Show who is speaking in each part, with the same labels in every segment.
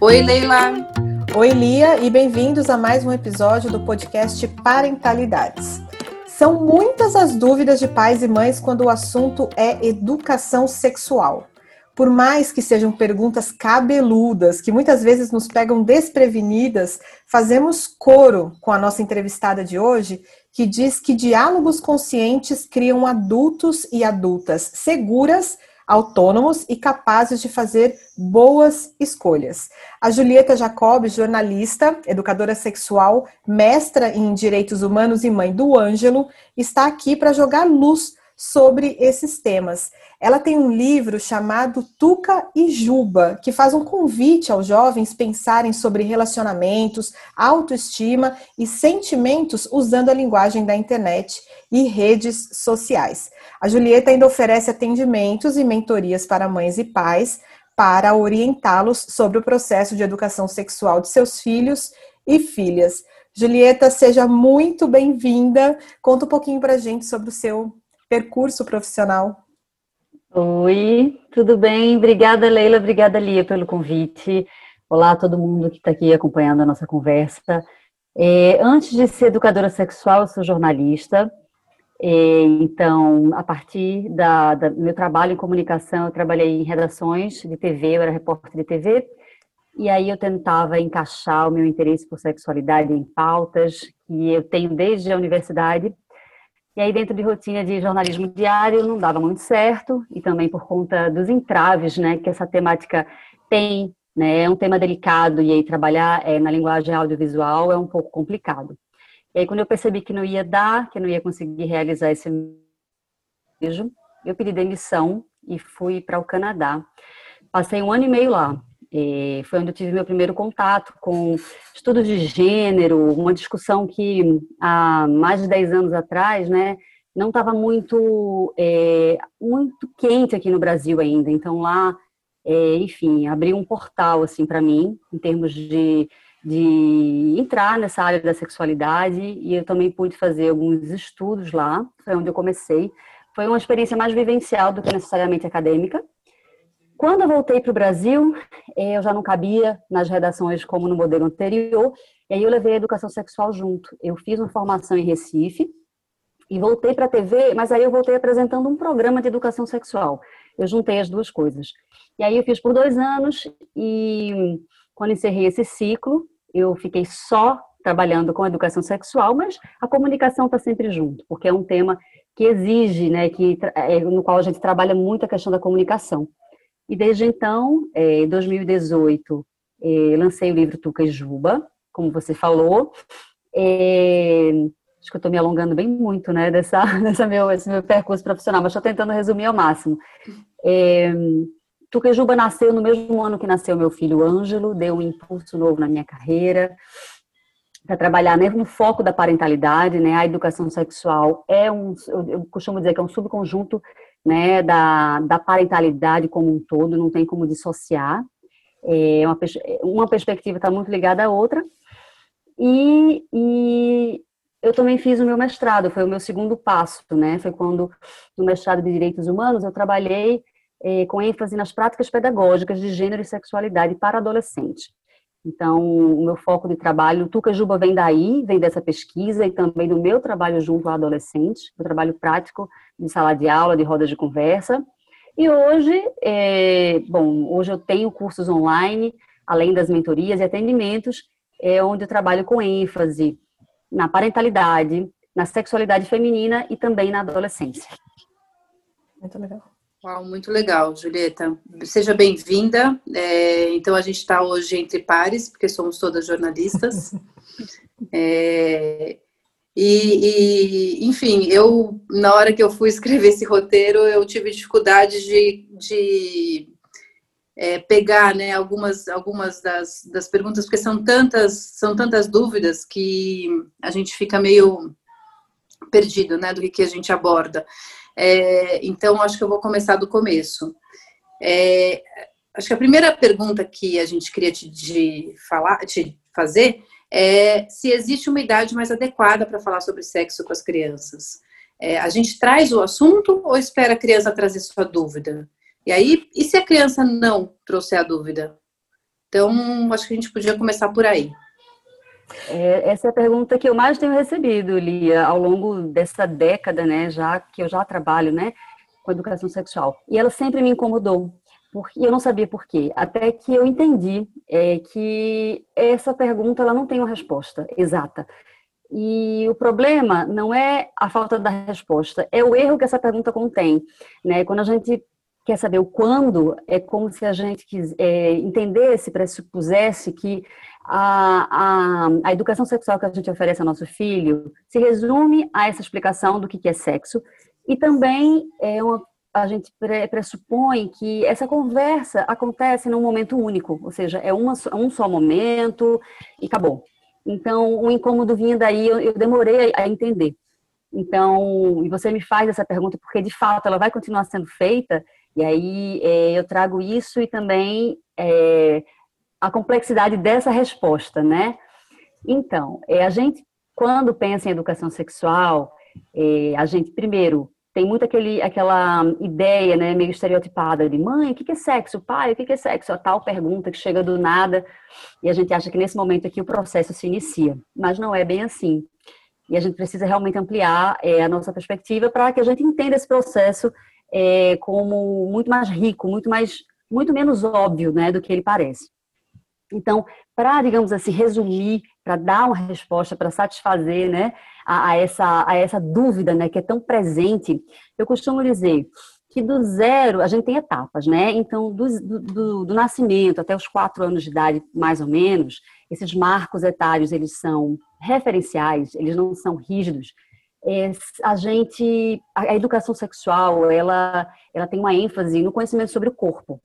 Speaker 1: Oi, Leila.
Speaker 2: Oi, Lia, e bem-vindos a mais um episódio do podcast Parentalidades. São muitas as dúvidas de pais e mães quando o assunto é educação sexual. Por mais que sejam perguntas cabeludas, que muitas vezes nos pegam desprevenidas, fazemos coro com a nossa entrevistada de hoje, que diz que diálogos conscientes criam adultos e adultas seguras autônomos e capazes de fazer boas escolhas. A Julieta Jacob, jornalista, educadora sexual, mestra em direitos humanos e mãe do Ângelo, está aqui para jogar luz sobre esses temas. Ela tem um livro chamado Tuca e Juba, que faz um convite aos jovens pensarem sobre relacionamentos, autoestima e sentimentos usando a linguagem da internet e redes sociais. A Julieta ainda oferece atendimentos e mentorias para mães e pais para orientá-los sobre o processo de educação sexual de seus filhos e filhas. Julieta, seja muito bem-vinda. Conta um pouquinho para a gente sobre o seu percurso profissional.
Speaker 3: Oi, tudo bem? Obrigada, Leila. Obrigada, Lia, pelo convite. Olá a todo mundo que está aqui acompanhando a nossa conversa. É, antes de ser educadora sexual, eu sou jornalista. É, então, a partir do meu trabalho em comunicação, eu trabalhei em redações de TV, eu era repórter de TV. E aí eu tentava encaixar o meu interesse por sexualidade em pautas que eu tenho desde a universidade e aí, dentro de rotina de jornalismo diário, não dava muito certo, e também por conta dos entraves né, que essa temática tem, né, é um tema delicado, e aí trabalhar é, na linguagem audiovisual é um pouco complicado. E aí, quando eu percebi que não ia dar, que não ia conseguir realizar esse beijo, eu pedi demissão e fui para o Canadá. Passei um ano e meio lá. E foi onde eu tive meu primeiro contato com estudos de gênero, uma discussão que há mais de 10 anos atrás, né, não estava muito, é, muito quente aqui no Brasil ainda. Então lá, é, enfim, abriu um portal assim para mim em termos de, de entrar nessa área da sexualidade e eu também pude fazer alguns estudos lá. Foi onde eu comecei. Foi uma experiência mais vivencial do que necessariamente acadêmica. Quando eu voltei para o Brasil, eh, eu já não cabia nas redações como no modelo anterior, e aí eu levei a educação sexual junto. Eu fiz uma formação em Recife e voltei para a TV, mas aí eu voltei apresentando um programa de educação sexual. Eu juntei as duas coisas. E aí eu fiz por dois anos e quando encerrei esse ciclo, eu fiquei só trabalhando com educação sexual, mas a comunicação está sempre junto, porque é um tema que exige, né, que, é, no qual a gente trabalha muito a questão da comunicação. E desde então, em é, 2018, é, lancei o livro Tuca e Juba, como você falou. É, acho que eu estou me alongando bem muito, né, dessa, dessa meu, esse meu percurso profissional, mas estou tentando resumir ao máximo. Tuca e Juba nasceu no mesmo ano que nasceu meu filho Ângelo, deu um impulso novo na minha carreira para trabalhar né, no foco da parentalidade, né? A educação sexual é um, eu costumo dizer que é um subconjunto né, da, da parentalidade como um todo, não tem como dissociar. É uma, uma perspectiva está muito ligada à outra. E, e eu também fiz o meu mestrado, foi o meu segundo passo, né? Foi quando, no mestrado de Direitos Humanos, eu trabalhei é, com ênfase nas práticas pedagógicas de gênero e sexualidade para adolescentes. Então, o meu foco de trabalho, o Tuca Juba vem daí, vem dessa pesquisa e também do meu trabalho junto a adolescentes, meu trabalho prático de sala de aula, de rodas de conversa. E hoje, é, bom, hoje eu tenho cursos online, além das mentorias e atendimentos, é onde eu trabalho com ênfase na parentalidade, na sexualidade feminina e também na adolescência.
Speaker 1: Muito legal. Uau, muito legal, Julieta. Seja bem-vinda. É, então, a gente está hoje entre pares, porque somos todas jornalistas. É, e, e, enfim, eu, na hora que eu fui escrever esse roteiro, eu tive dificuldade de, de é, pegar né, algumas, algumas das, das perguntas, porque são tantas, são tantas dúvidas que a gente fica meio perdido né, do que, que a gente aborda. É, então, acho que eu vou começar do começo. É, acho que a primeira pergunta que a gente queria te de falar, te fazer é se existe uma idade mais adequada para falar sobre sexo com as crianças. É, a gente traz o assunto ou espera a criança trazer sua dúvida? E aí, e se a criança não trouxer a dúvida? Então, acho que a gente podia começar por aí.
Speaker 3: É, essa é a pergunta que eu mais tenho recebido, Lia, ao longo dessa década, né, já que eu já trabalho, né, com educação sexual. E ela sempre me incomodou, porque eu não sabia por quê. Até que eu entendi é, que essa pergunta ela não tem uma resposta exata. E o problema não é a falta da resposta, é o erro que essa pergunta contém. Né? Quando a gente quer saber o quando, é como se a gente quis, é, entendesse, pressupusesse que a, a, a, educação sexual que a gente oferece ao nosso filho se resume a essa explicação do que, que é sexo e também é uma, a gente pressupõe que essa conversa acontece num momento único, ou seja, é uma, um só momento e acabou. Então, o incômodo vinha daí, eu, eu demorei a, a entender. Então, e você me faz essa pergunta porque de fato ela vai continuar sendo feita, e aí é, eu trago isso e também é, a complexidade dessa resposta, né? Então, é, a gente, quando pensa em educação sexual, é, a gente, primeiro, tem muito aquele, aquela ideia, né, meio estereotipada de mãe, o que é sexo? Pai, o que é sexo? A tal pergunta que chega do nada e a gente acha que nesse momento aqui o processo se inicia, mas não é bem assim. E a gente precisa realmente ampliar é, a nossa perspectiva para que a gente entenda esse processo é, como muito mais rico, muito mais, muito menos óbvio, né, do que ele parece. Então, para, digamos assim, resumir, para dar uma resposta, para satisfazer né, a, a, essa, a essa dúvida né, que é tão presente, eu costumo dizer que do zero, a gente tem etapas, né? Então, do, do, do nascimento até os quatro anos de idade, mais ou menos, esses marcos etários, eles são referenciais, eles não são rígidos. É, a gente, a educação sexual, ela, ela tem uma ênfase no conhecimento sobre o corpo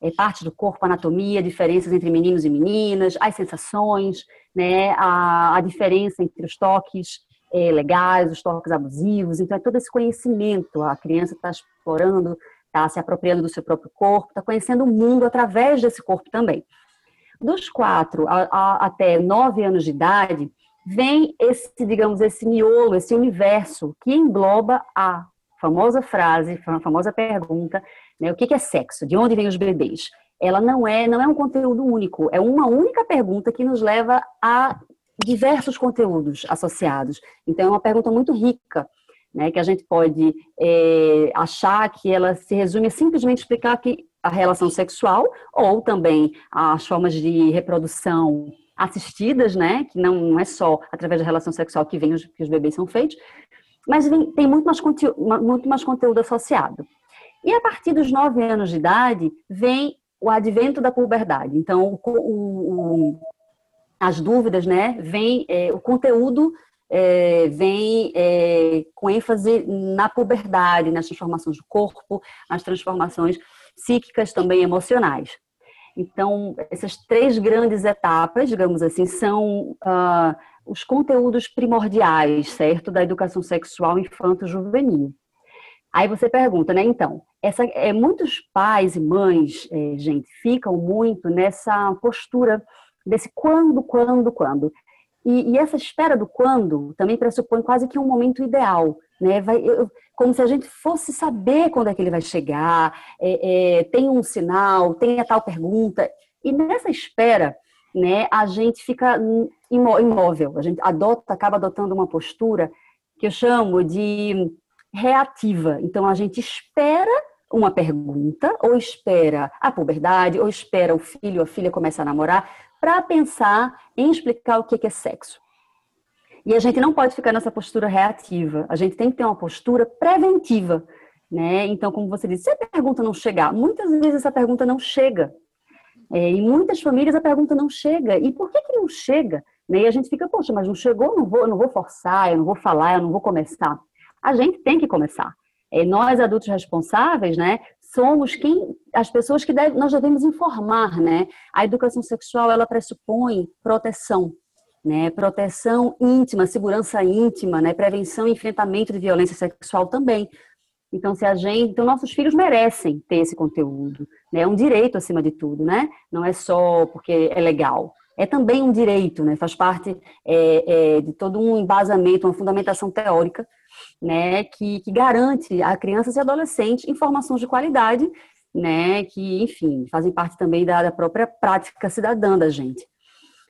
Speaker 3: é, parte do corpo, anatomia, diferenças entre meninos e meninas, as sensações, né, a, a diferença entre os toques é, legais, os toques abusivos. Então, é todo esse conhecimento. A criança está explorando, está se apropriando do seu próprio corpo, está conhecendo o mundo através desse corpo também. Dos quatro a, a, até nove anos de idade, vem esse, digamos, esse miolo, esse universo que engloba a famosa frase, a famosa pergunta né? O que é sexo? De onde vêm os bebês? Ela não é, não é um conteúdo único, é uma única pergunta que nos leva a diversos conteúdos associados. Então, é uma pergunta muito rica, né, que a gente pode é, achar que ela se resume a simplesmente explicar que a relação sexual ou também as formas de reprodução assistidas, né, que não é só através da relação sexual que vem os, que os bebês são feitos, mas vem, tem muito mais, conteúdo, muito mais conteúdo associado. E a partir dos nove anos de idade, vem o advento da puberdade. Então, o, o, as dúvidas, né? Vem é, o conteúdo é, vem é, com ênfase na puberdade, nas transformações do corpo, nas transformações psíquicas também emocionais. Então, essas três grandes etapas, digamos assim, são uh, os conteúdos primordiais, certo, da educação sexual infanto-juvenil. Aí você pergunta, né? Então, essa, é, muitos pais e mães, é, gente, ficam muito nessa postura desse quando, quando, quando. E, e, essa espera do quando também pressupõe quase que um momento ideal, né? Vai, eu, como se a gente fosse saber quando é que ele vai chegar, é, é, tem um sinal, tem a tal pergunta. E nessa espera, né, a gente fica imóvel, a gente adota, acaba adotando uma postura que eu chamo de reativa. Então a gente espera uma pergunta, ou espera a puberdade, ou espera o filho a filha começar a namorar, para pensar em explicar o que é sexo. E a gente não pode ficar nessa postura reativa, a gente tem que ter uma postura preventiva. Né? Então, como você disse, se a pergunta não chegar, muitas vezes essa pergunta não chega. É, em muitas famílias a pergunta não chega. E por que, que não chega? Né? E a gente fica, poxa, mas não chegou, não vou, não vou forçar, eu não vou falar, eu não vou começar a gente tem que começar. É, nós, adultos responsáveis, né, somos quem, as pessoas que deve, nós devemos informar, né? A educação sexual, ela pressupõe proteção, né? Proteção íntima, segurança íntima, né? Prevenção e enfrentamento de violência sexual também. Então, se a gente, então nossos filhos merecem ter esse conteúdo, né? É um direito acima de tudo, né? Não é só porque é legal, é também um direito, né? Faz parte é, é, de todo um embasamento, uma fundamentação teórica, né? Que, que garante a crianças e adolescentes informações de qualidade, né? Que, enfim, fazem parte também da, da própria prática cidadã da gente.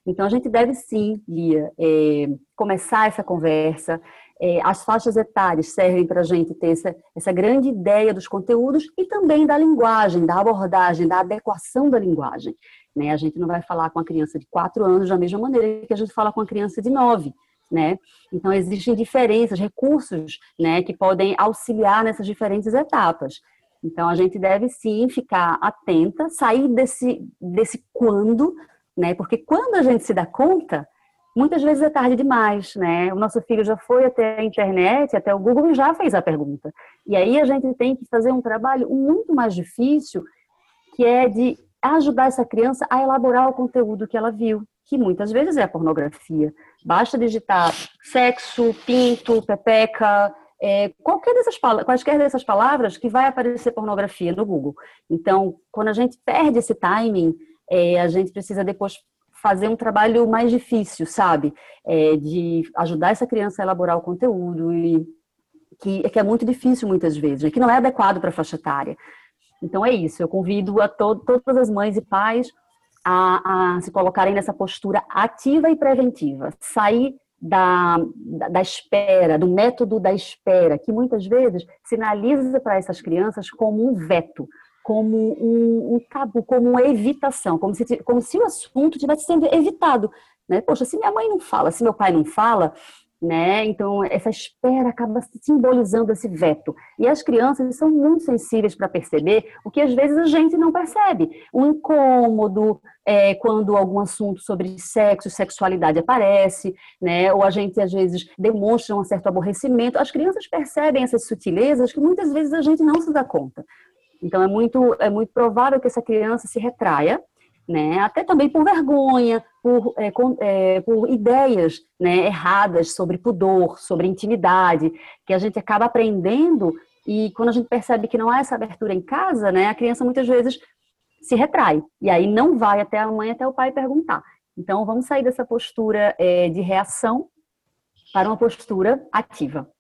Speaker 3: Então, a gente deve sim, Lia, é, começar essa conversa. É, as faixas etárias servem para a gente ter essa, essa grande ideia dos conteúdos e também da linguagem, da abordagem, da adequação da linguagem. Né? A gente não vai falar com a criança de 4 anos da mesma maneira que a gente fala com a criança de 9. Né? Então, existem diferenças, recursos né, que podem auxiliar nessas diferentes etapas. Então, a gente deve sim ficar atenta, sair desse, desse quando né? Porque quando a gente se dá conta, muitas vezes é tarde demais, né? O nosso filho já foi até a internet, até o Google e já fez a pergunta. E aí a gente tem que fazer um trabalho muito mais difícil, que é de ajudar essa criança a elaborar o conteúdo que ela viu, que muitas vezes é a pornografia. Basta digitar sexo, pinto, pepeca, é, qualquer dessas quaisquer dessas palavras que vai aparecer pornografia no Google. Então, quando a gente perde esse timing, é, a gente precisa depois fazer um trabalho mais difícil, sabe? É, de ajudar essa criança a elaborar o conteúdo e que, que é muito difícil muitas vezes, né? que não é adequado para a faixa etária. Então é isso, eu convido a to todas as mães e pais a, a, se colocarem nessa postura ativa e preventiva, sair da, da, espera, do método da espera, que muitas vezes sinaliza para essas crianças como um veto, como um, um, como uma evitação, como se, como se o assunto tivesse sendo evitado. Né? Poxa, se minha mãe não fala, se meu pai não fala, né? Então, essa espera acaba simbolizando esse veto. E as crianças são muito sensíveis para perceber o que às vezes a gente não percebe. Um incômodo é, quando algum assunto sobre sexo sexualidade aparece, né? Ou a gente às vezes demonstra um certo aborrecimento. As crianças percebem essas sutilezas que muitas vezes a gente não se dá conta. Então, é muito, é muito provável que essa criança se retraia, né? até também por vergonha, por, é, com, é, por ideias né, erradas sobre pudor, sobre intimidade, que a gente acaba aprendendo e quando a gente percebe que não há essa abertura em casa, né, a criança muitas vezes se retrai e aí não vai até a mãe, até o pai perguntar. Então, vamos sair dessa postura é, de reação para uma postura ativa.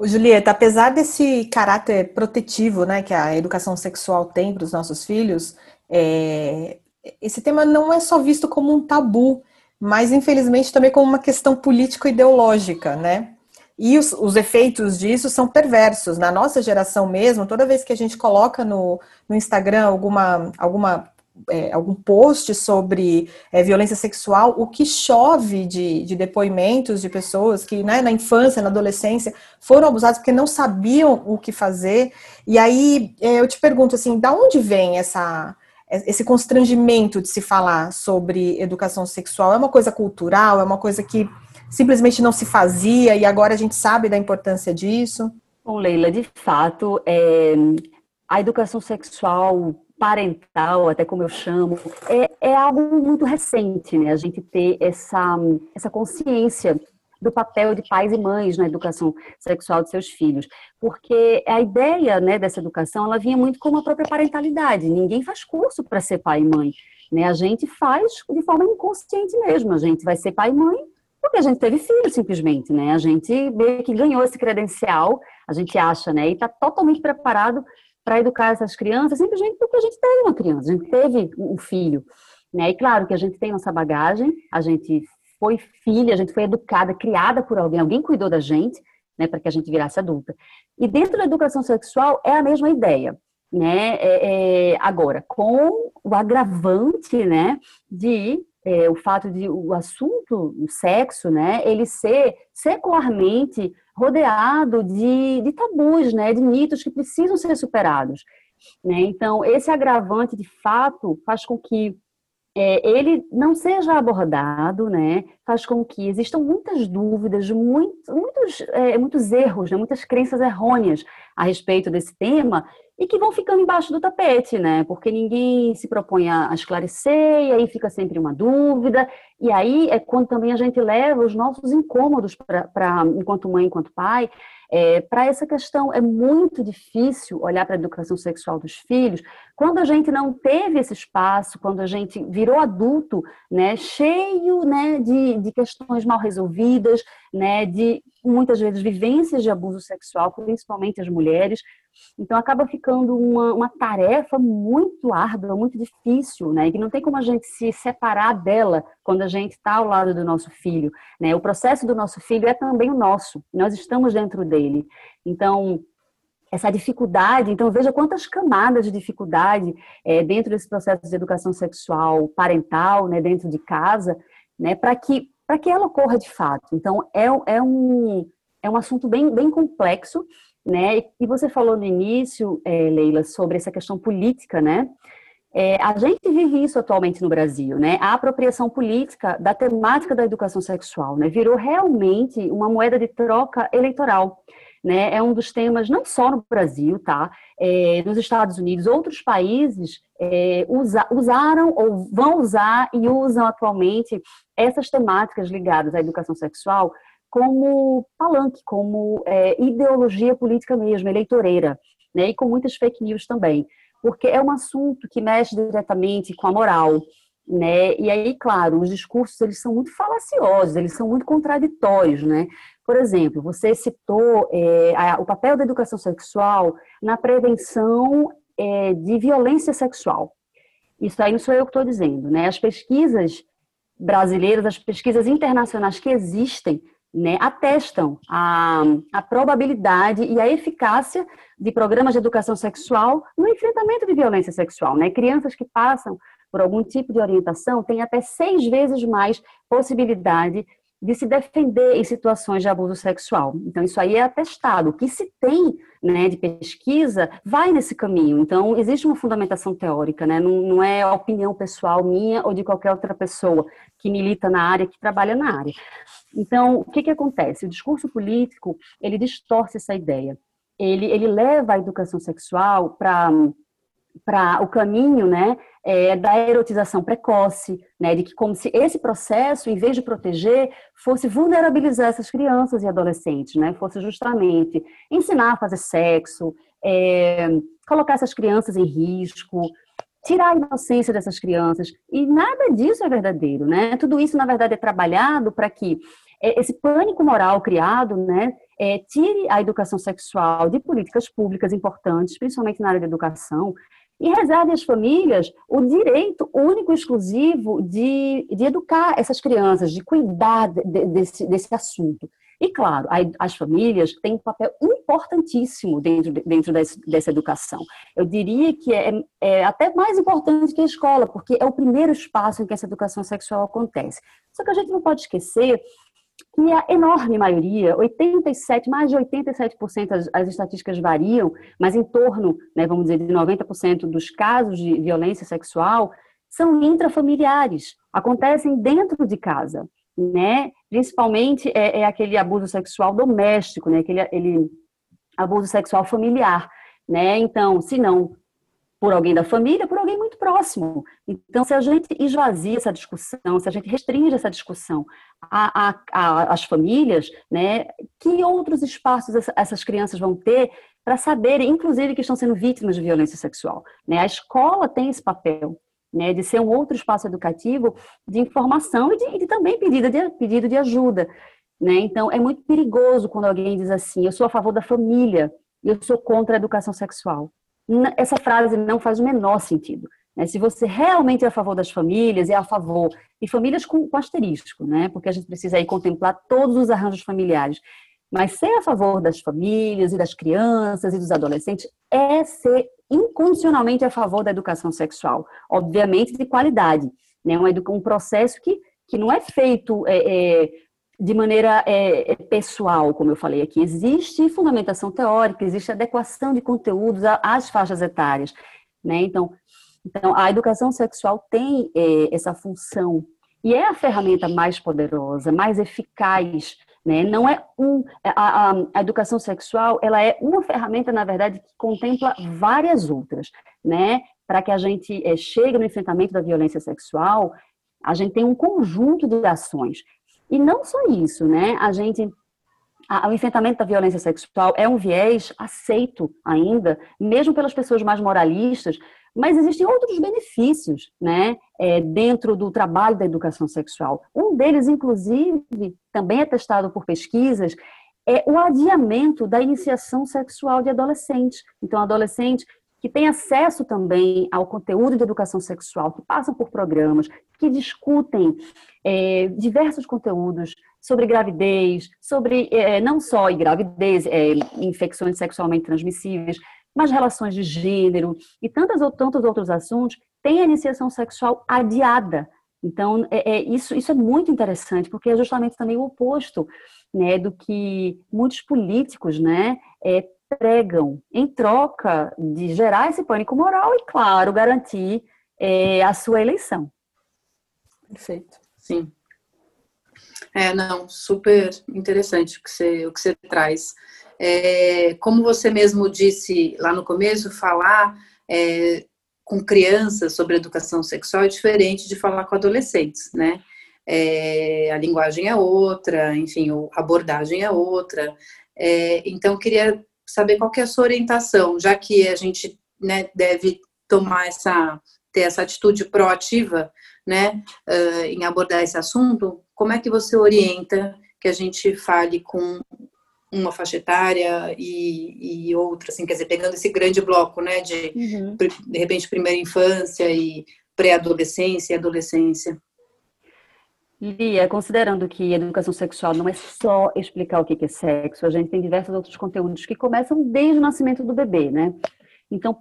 Speaker 2: Julieta, apesar desse caráter protetivo né, que a educação sexual tem para os nossos filhos, é, esse tema não é só visto como um tabu, mas infelizmente também como uma questão político-ideológica, né? E os, os, efeitos disso são perversos. Na nossa geração mesmo, toda vez que a gente coloca no, no Instagram alguma, alguma é, algum post sobre é, violência sexual, o que chove de, de depoimentos de pessoas que né, na infância, na adolescência, foram abusadas porque não sabiam o que fazer. E aí é, eu te pergunto assim, da onde vem essa, esse constrangimento de se falar sobre educação sexual? É uma coisa cultural? É uma coisa que simplesmente não se fazia e agora a gente sabe da importância disso?
Speaker 3: Bom, Leila, de fato, é, a educação sexual parental, até como eu chamo, é, é algo muito recente, né? A gente ter essa, essa consciência do papel de pais e mães na educação sexual de seus filhos, porque a ideia né, dessa educação ela vinha muito como a própria parentalidade. Ninguém faz curso para ser pai e mãe, né? A gente faz de forma inconsciente mesmo. A gente vai ser pai e mãe porque a gente teve filho simplesmente, né? A gente meio que ganhou esse credencial, a gente acha, né? E está totalmente preparado para educar essas crianças, simplesmente porque a gente teve uma criança, a gente teve um filho. Né? E claro que a gente tem nossa bagagem, a gente foi filha, a gente foi educada, criada por alguém, alguém cuidou da gente, né, para que a gente virasse adulta. E dentro da educação sexual é a mesma ideia. Né? É, é, agora, com o agravante né, de é, o fato de o assunto, o sexo, né, ele ser secularmente rodeado de, de tabus, né, de mitos que precisam ser superados. Né? Então, esse agravante, de fato, faz com que é, ele não seja abordado, né? faz com que existam muitas dúvidas, muito, muitos, é, muitos erros, né? muitas crenças errôneas a respeito desse tema, e que vão ficando embaixo do tapete, né? Porque ninguém se propõe a esclarecer, e aí fica sempre uma dúvida, e aí é quando também a gente leva os nossos incômodos para, enquanto mãe, enquanto pai, é, para essa questão, é muito difícil olhar para a educação sexual dos filhos quando a gente não teve esse espaço, quando a gente virou adulto, né, cheio né, de, de questões mal resolvidas, né, de muitas vezes vivências de abuso sexual, principalmente as mulheres. Então acaba ficando uma, uma tarefa muito árdua, muito difícil, né? Que não tem como a gente se separar dela quando a gente está ao lado do nosso filho. Né? O processo do nosso filho é também o nosso, nós estamos dentro dele. Então, essa dificuldade, então veja quantas camadas de dificuldade é, dentro desse processo de educação sexual parental, né, dentro de casa, né, para que para que ela ocorra de fato. Então é, é um é um assunto bem bem complexo, né? E você falou no início, é, Leila, sobre essa questão política, né? É, a gente vive isso atualmente no Brasil, né? A apropriação política da temática da educação sexual, né? Virou realmente uma moeda de troca eleitoral. Né, é um dos temas não só no Brasil, tá? É, nos Estados Unidos, outros países é, usa, usaram ou vão usar e usam atualmente essas temáticas ligadas à educação sexual como palanque, como é, ideologia política mesmo, eleitoreira, né? E com muitas fake news também porque é um assunto que mexe diretamente com a moral, né? E aí, claro, os discursos eles são muito falaciosos, eles são muito contraditórios, né? Por exemplo, você citou é, a, o papel da educação sexual na prevenção é, de violência sexual. Isso aí não sou eu que estou dizendo, né? As pesquisas brasileiras, as pesquisas internacionais que existem né, atestam a, a probabilidade e a eficácia de programas de educação sexual no enfrentamento de violência sexual. Né? Crianças que passam por algum tipo de orientação têm até seis vezes mais possibilidade de se defender em situações de abuso sexual. Então, isso aí é atestado. O que se tem né, de pesquisa vai nesse caminho. Então, existe uma fundamentação teórica, né? não, não é a opinião pessoal minha ou de qualquer outra pessoa que milita na área, que trabalha na área. Então, o que, que acontece? O discurso político, ele distorce essa ideia. Ele, ele leva a educação sexual para para o caminho né, é, da erotização precoce, né, de que como se esse processo, em vez de proteger, fosse vulnerabilizar essas crianças e adolescentes, né, fosse justamente ensinar a fazer sexo, é, colocar essas crianças em risco, tirar a inocência dessas crianças. E nada disso é verdadeiro, né? Tudo isso, na verdade, é trabalhado para que esse pânico moral criado, né, é, tire a educação sexual de políticas públicas importantes, principalmente na área da educação, e reserve às famílias o direito único e exclusivo de, de educar essas crianças, de cuidar de, desse, desse assunto. E, claro, as famílias têm um papel importantíssimo dentro, dentro dessa educação. Eu diria que é, é, até mais importante que a escola, porque é o primeiro espaço em que essa educação sexual acontece. Só que a gente não pode esquecer que a enorme maioria, 87, mais de 87%, as, as estatísticas variam, mas em torno, né, vamos dizer, de 90% dos casos de violência sexual são intrafamiliares, acontecem dentro de casa, né? Principalmente é, é aquele abuso sexual doméstico, né? Aquele, aquele abuso sexual familiar, né? Então, se não por alguém da família, por alguém muito próximo. Então, se a gente esvazia essa discussão, se a gente restringe essa discussão às famílias, né, que outros espaços essas crianças vão ter para saberem, inclusive, que estão sendo vítimas de violência sexual? Né? A escola tem esse papel. Né, de ser um outro espaço educativo de informação e de, de também pedido de, pedido de ajuda. Né? Então, é muito perigoso quando alguém diz assim: eu sou a favor da família e eu sou contra a educação sexual essa frase não faz o menor sentido. Né? Se você realmente é a favor das famílias, é a favor, e famílias com, com asterisco, né? porque a gente precisa aí contemplar todos os arranjos familiares, mas ser a favor das famílias e das crianças e dos adolescentes é ser incondicionalmente a favor da educação sexual, obviamente de qualidade, né? um, um processo que, que não é feito é, é, de maneira é, é, pessoal, como eu falei aqui. Existe fundamentação teórica, existe adequação de conteúdos às faixas etárias. Né? Então, então, a educação sexual tem é, essa função e é a ferramenta mais poderosa, mais eficaz Né? Não é um a, a, a, educação sexual, ela é uma ferramenta na verdade que contempla várias outras, né? Para que a gente é, chegue no enfrentamento da violência sexual, a gente tem um conjunto de ações. E não só isso, né? A gente o enfrentamento da violência sexual é um viés aceito ainda, mesmo pelas pessoas mais moralistas, mas existem outros benefícios, né, é, dentro do trabalho da educação sexual. Um deles, inclusive, também é testado por pesquisas, é o adiamento da iniciação sexual de adolescentes. Então, adolescente que tem acesso também ao conteúdo de educação sexual, que passam por programas, que discutem é, diversos conteúdos sobre gravidez, sobre é, não só gravidez, é, infecções sexualmente transmissíveis, mas relações de gênero e tantos, outros assuntos, tem a iniciação sexual adiada. Então, é, é, isso, isso é muito interessante, porque é justamente também o oposto né, do que muitos políticos né, é, pregam em troca de gerar esse pânico moral e, claro, garantir é, a sua eleição.
Speaker 1: Perfeito. Sim. É, não, super interessante o que você, o que você traz. É, como você mesmo disse lá no começo, falar é, com crianças sobre educação sexual é diferente de falar com adolescentes, né? É, a linguagem é outra, enfim, a abordagem é outra. É, então, queria saber qual que é a sua orientação, já que a gente né, deve tomar essa, ter essa atitude proativa né, uh, em abordar esse assunto, como é que você orienta que a gente fale com uma faixa etária e, e outra, assim, quer dizer, pegando esse grande bloco, né, de, uhum. de repente, primeira infância e pré-adolescência e adolescência?
Speaker 3: Lia, considerando que educação sexual não é só explicar o que é sexo, a gente tem diversos outros conteúdos que começam desde o nascimento do bebê, né? Então,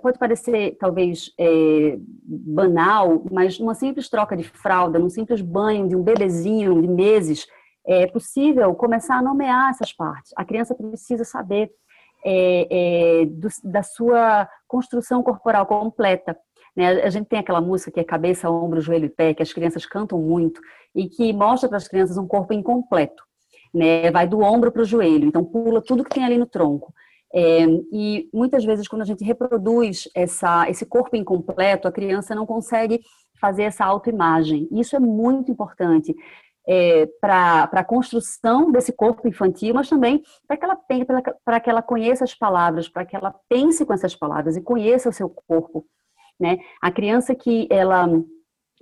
Speaker 3: pode parecer talvez é, banal, mas numa simples troca de fralda, num simples banho de um bebezinho de meses, é possível começar a nomear essas partes. A criança precisa saber é, é, do, da sua construção corporal completa. Né? A gente tem aquela música que é cabeça, ombro, joelho e pé, que as crianças cantam muito e que mostra para as crianças um corpo incompleto. Né? Vai do ombro para o joelho, então pula tudo que tem ali no tronco. É, e muitas vezes, quando a gente reproduz essa, esse corpo incompleto, a criança não consegue fazer essa autoimagem. Isso é muito importante é, para a construção desse corpo infantil, mas também para que, ela, que ela conheça as palavras, para que ela pense com essas palavras e conheça o seu corpo. Né? A criança que ela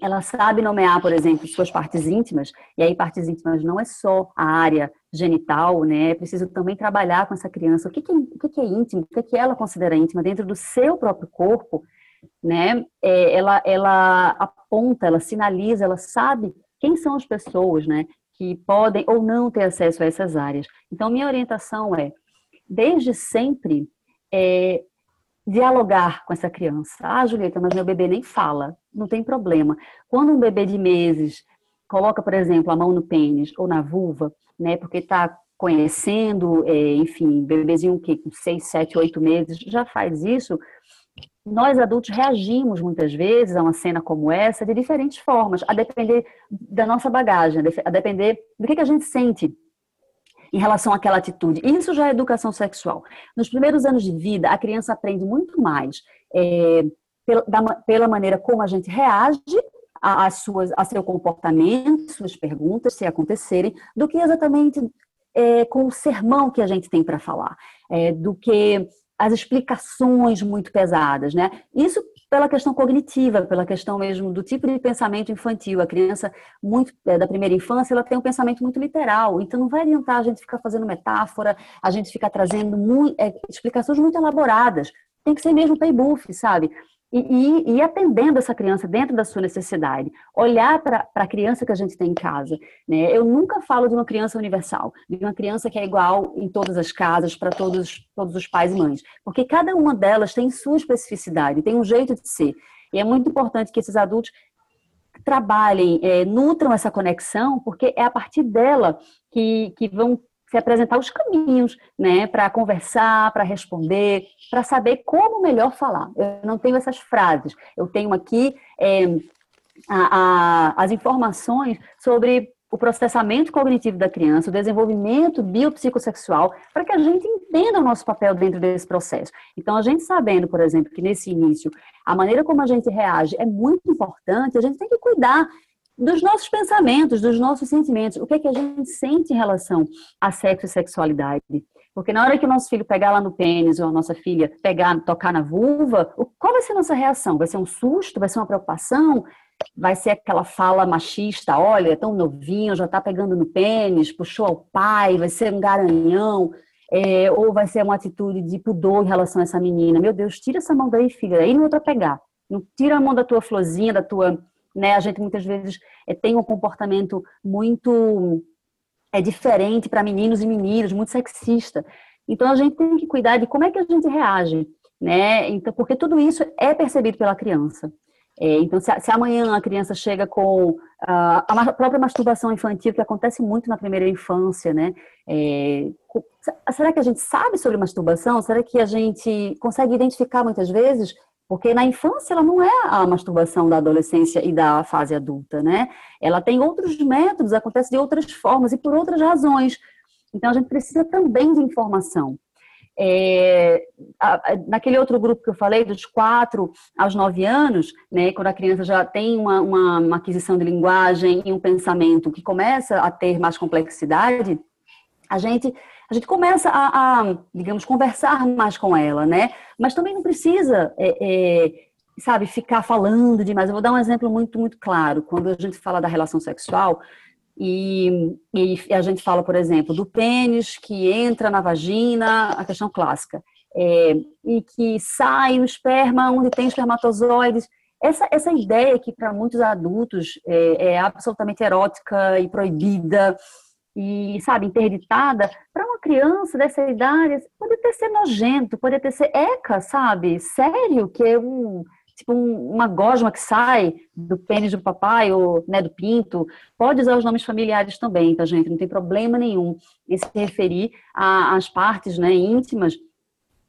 Speaker 3: ela sabe nomear, por exemplo, suas partes íntimas, e aí partes íntimas não é só a área genital, né? É preciso também trabalhar com essa criança. O que, que, é, o que, que é íntimo? O que, que ela considera íntima dentro do seu próprio corpo, né? É, ela, ela aponta, ela sinaliza, ela sabe quem são as pessoas, né? Que podem ou não ter acesso a essas áreas. Então, minha orientação é, desde sempre, é, dialogar com essa criança. Ah, Julieta, mas meu bebê nem fala. Não tem problema. Quando um bebê de meses coloca, por exemplo, a mão no pênis ou na vulva, né, porque está conhecendo, é, enfim, bebezinho que com 6, 7, 8 meses já faz isso, nós adultos reagimos muitas vezes a uma cena como essa de diferentes formas, a depender da nossa bagagem, a depender do que, que a gente sente em relação àquela atitude. Isso já é educação sexual. Nos primeiros anos de vida, a criança aprende muito mais é, pela, da, pela maneira como a gente reage a, a, suas, a seu comportamento, suas perguntas, se acontecerem, do que exatamente é, com o sermão que a gente tem para falar, é, do que as explicações muito pesadas, né? Isso pela questão cognitiva, pela questão mesmo do tipo de pensamento infantil. A criança muito é, da primeira infância, ela tem um pensamento muito literal. Então não vai adiantar a gente ficar fazendo metáfora, a gente ficar trazendo muito, é, explicações muito elaboradas. Tem que ser mesmo pay buff, sabe? E, e, e, atendendo essa criança dentro da sua necessidade. Olhar para a criança que a gente tem em casa. Né? Eu nunca falo de uma criança universal, de uma criança que é igual em todas as casas, para todos, todos os pais e mães. Porque cada uma delas tem sua especificidade, tem um jeito de ser. E é muito importante que esses adultos trabalhem, é, nutram essa conexão, porque é a partir dela que, que vão se apresentar os caminhos, né, para conversar, para responder, para saber como melhor falar. Eu não tenho essas frases. Eu tenho aqui é, a, a, as informações sobre o processamento cognitivo da criança, o desenvolvimento biopsicossexual, para que a gente entenda o nosso papel dentro desse processo. Então, a gente sabendo, por exemplo, que nesse início, a maneira como a gente reage é muito importante, a gente tem que cuidar dos nossos pensamentos, dos nossos sentimentos, o que é que a gente sente em relação a sexo e sexualidade. Porque na hora que o nosso filho pegar lá no pênis ou a nossa filha pegar, tocar na vulva, qual vai ser a nossa reação? Vai ser um susto? Vai ser uma preocupação? Vai ser aquela fala machista, olha, é tão novinho, já tá pegando no pênis, puxou ao pai, vai ser um garanhão, é, ou vai ser uma atitude de pudor em relação a essa menina. Meu Deus, tira essa mão daí, filha, aí não é pra pegar. Não tira a mão da tua florzinha, da tua né? A gente muitas vezes é, tem um comportamento muito é diferente para meninos e meninas, muito sexista. Então a gente tem que cuidar de como é que a gente reage, né? Então, porque tudo isso é percebido pela criança. É, então, se, se, amanhã a criança chega com uh, a própria masturbação infantil, que acontece muito na primeira infância, né? É, será que a gente sabe sobre masturbação? Será que a gente consegue identificar muitas vezes porque na infância ela não é a masturbação da adolescência e da fase adulta, né? Ela tem outros métodos, acontece de outras formas e por outras razões. Então a gente precisa também de informação. É, naquele outro grupo que eu falei, dos 4 aos 9 anos, né, quando a criança já tem uma, uma, uma aquisição de linguagem e um pensamento que começa a ter mais complexidade, a gente a gente começa a, a, digamos, conversar mais com ela, né? Mas também não precisa, é, é, sabe, ficar falando demais. Eu vou dar um exemplo muito, muito claro. Quando a gente fala da relação sexual e, e a gente fala, por exemplo, do pênis que entra na vagina, a questão clássica, é, e que sai o esperma onde tem espermatozoides. Essa, essa ideia que para muitos adultos é, é absolutamente erótica e proibida, e, sabe, interditada, para uma criança dessa idade, pode até ser nojento, pode até ser eca, sabe? Sério, que é um, tipo um, uma gosma que sai do pênis do papai ou né, do pinto, pode usar os nomes familiares também, tá, gente? Não tem problema nenhum em se referir às partes né, íntimas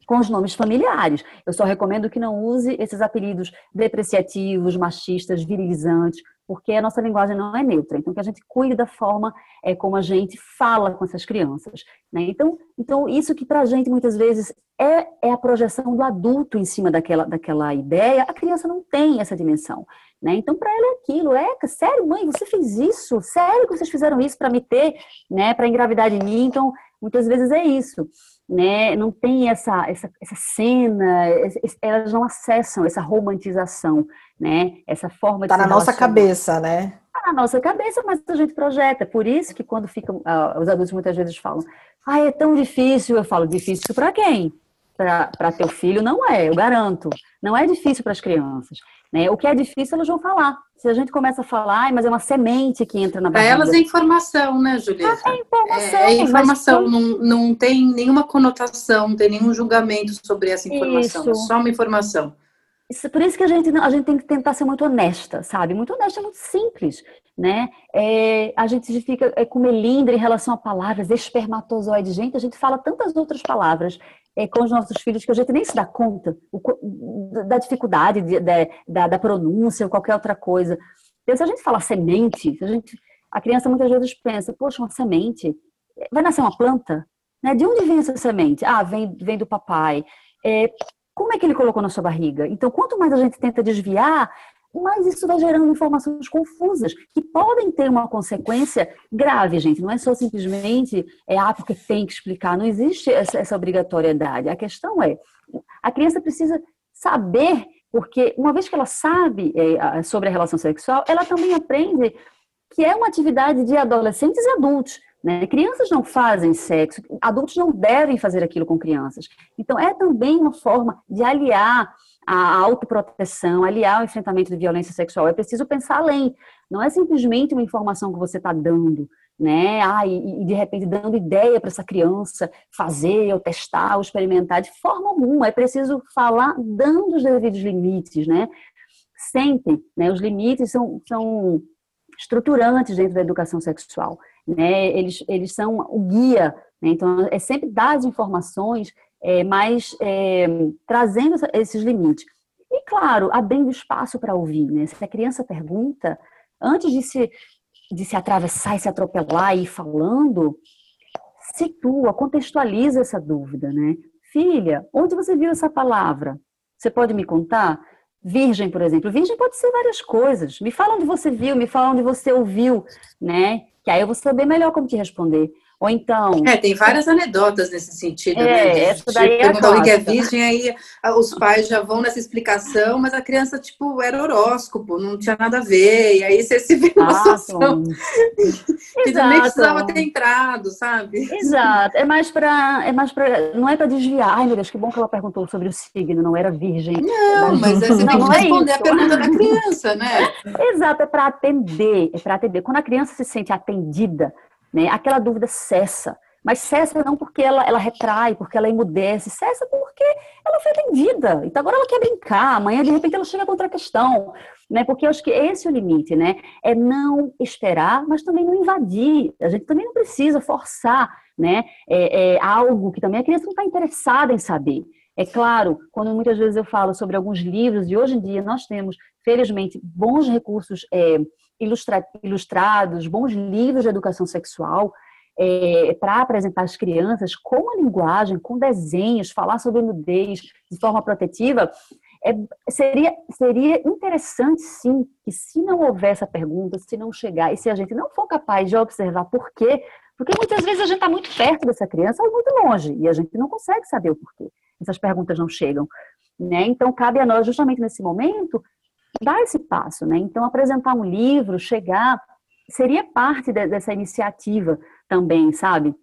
Speaker 3: com os nomes familiares. Eu só recomendo que não use esses apelidos depreciativos, machistas, virilizantes, porque a nossa linguagem não é neutra. Então, que a gente cuide da forma é, como a gente fala com essas crianças. Né? Então, então, isso que para a gente muitas vezes é, é a projeção do adulto em cima daquela, daquela ideia, a criança não tem essa dimensão. Né? Então, para ela é aquilo, é, sério, mãe, você fez isso? Sério que vocês fizeram isso para me ter, né, para engravidar de mim? Então, muitas vezes é isso né? Não tem essa, essa, essa cena, elas não acessam essa romantização, né? Essa forma
Speaker 2: de Tá na nossa cabeça, né?
Speaker 3: Tá na nossa cabeça, mas a gente projeta. Por isso que quando ficam, uh, os adultos muitas vezes falam, ah, é tão difícil. Eu falo, difícil para quem? Para teu filho não é, eu garanto. Não é difícil para as crianças. Né? O que é difícil, elas vão falar. Se a gente começa a falar, mas é uma semente que entra na
Speaker 1: barriga. Para elas é informação, né, Julieta?
Speaker 3: é informação.
Speaker 1: É, é informação, mas... não, não tem nenhuma conotação, não tem nenhum julgamento sobre essa informação. Isso. É só uma informação.
Speaker 3: Isso, por isso que a gente, a gente tem que tentar ser muito honesta, sabe? Muito honesta é muito simples, né? É, a gente fica é, com melindre em relação a palavras, espermatozoide. Gente, a gente fala tantas outras palavras é, com os nossos filhos que a gente nem se dá conta o, da dificuldade de, de, da, da, pronúncia ou qualquer outra coisa. Então, se a gente fala semente, a, gente, a criança muitas vezes pensa, poxa, uma semente, vai nascer uma planta? Né? De onde vem essa semente? Ah, vem, vem do papai. É, como é que ele colocou na sua barriga? Então, quanto mais a gente tenta desviar, mas isso vai gerando informações confusas, que podem ter uma consequência grave, gente. Não é só simplesmente, é, ah, porque tem que explicar. Não existe essa, essa obrigatoriedade. A questão é, a criança precisa saber, porque uma vez que ela sabe é, sobre a relação sexual, ela também aprende que é uma atividade de adolescentes e adultos. Né? Crianças não fazem sexo, adultos não devem fazer aquilo com crianças. Então, é também uma forma de aliar a autoproteção, aliar o enfrentamento de violência sexual. É preciso pensar além. Não é simplesmente uma informação que você está dando, né? Ah, e, e, de repente dando ideia para essa criança fazer, ou testar, ou experimentar. De forma alguma. É preciso falar dando os devidos limites, né? Sentem, né? Os limites são, são estruturantes dentro da educação sexual, né? Eles, eles são o guia, né? Então, é sempre dar as informações é, mas é, trazendo esses limites. E, claro, abrindo espaço para ouvir. Né? Se a criança pergunta, antes de se de se atravessar e se atropelar e ir falando, situa, contextualiza essa dúvida, né? Filha, onde você viu essa palavra? Você pode me contar? Virgem, por exemplo. Virgem pode ser várias coisas. Me fala onde você viu, me fala onde você ouviu, né? Que aí eu vou saber melhor como te responder. Ou então.
Speaker 1: É, tem várias anedotas nesse sentido,
Speaker 3: é,
Speaker 1: né?
Speaker 3: Essa daí é
Speaker 1: perguntar alguém que é virgem, aí os pais já vão nessa explicação, mas a criança, tipo, era horóscopo, não tinha nada a ver. E aí você se vê numa situação que nem precisava ter entrado, sabe?
Speaker 3: Exato. É mais para. É mais pra, não é para desviar. Ai, meu Deus, que bom que ela perguntou sobre o signo, não era virgem.
Speaker 1: Não, mas você não, tem que é responder é a pergunta da criança, né?
Speaker 3: Exato, é para atender. É para atender. Quando a criança se sente atendida, né? Aquela dúvida cessa. Mas cessa não porque ela, ela retrai, porque ela emudece, cessa porque ela foi atendida. Então agora ela quer brincar, amanhã de repente ela chega com outra questão. Né? Porque eu acho que esse é o limite, né? É não esperar, mas também não invadir. A gente também não precisa forçar né? É, é algo que também a criança não está interessada em saber. É claro, quando muitas vezes eu falo sobre alguns livros, e hoje em dia nós temos, felizmente, bons recursos é, ilustra ilustrados, bons livros de educação sexual, é, para apresentar às crianças com a linguagem, com desenhos, falar sobre nudez de forma protetiva, é, seria, seria interessante sim que se não houver essa pergunta, se não chegar, e se a gente não for capaz de observar por quê, porque muitas vezes a gente está muito perto dessa criança ou muito longe, e a gente não consegue saber o porquê. Essas perguntas não chegam. Né? Então, cabe a nós, justamente nesse momento, dar esse passo, né? Então, apresentar um livro, chegar, seria parte de, dessa iniciativa também, sabe?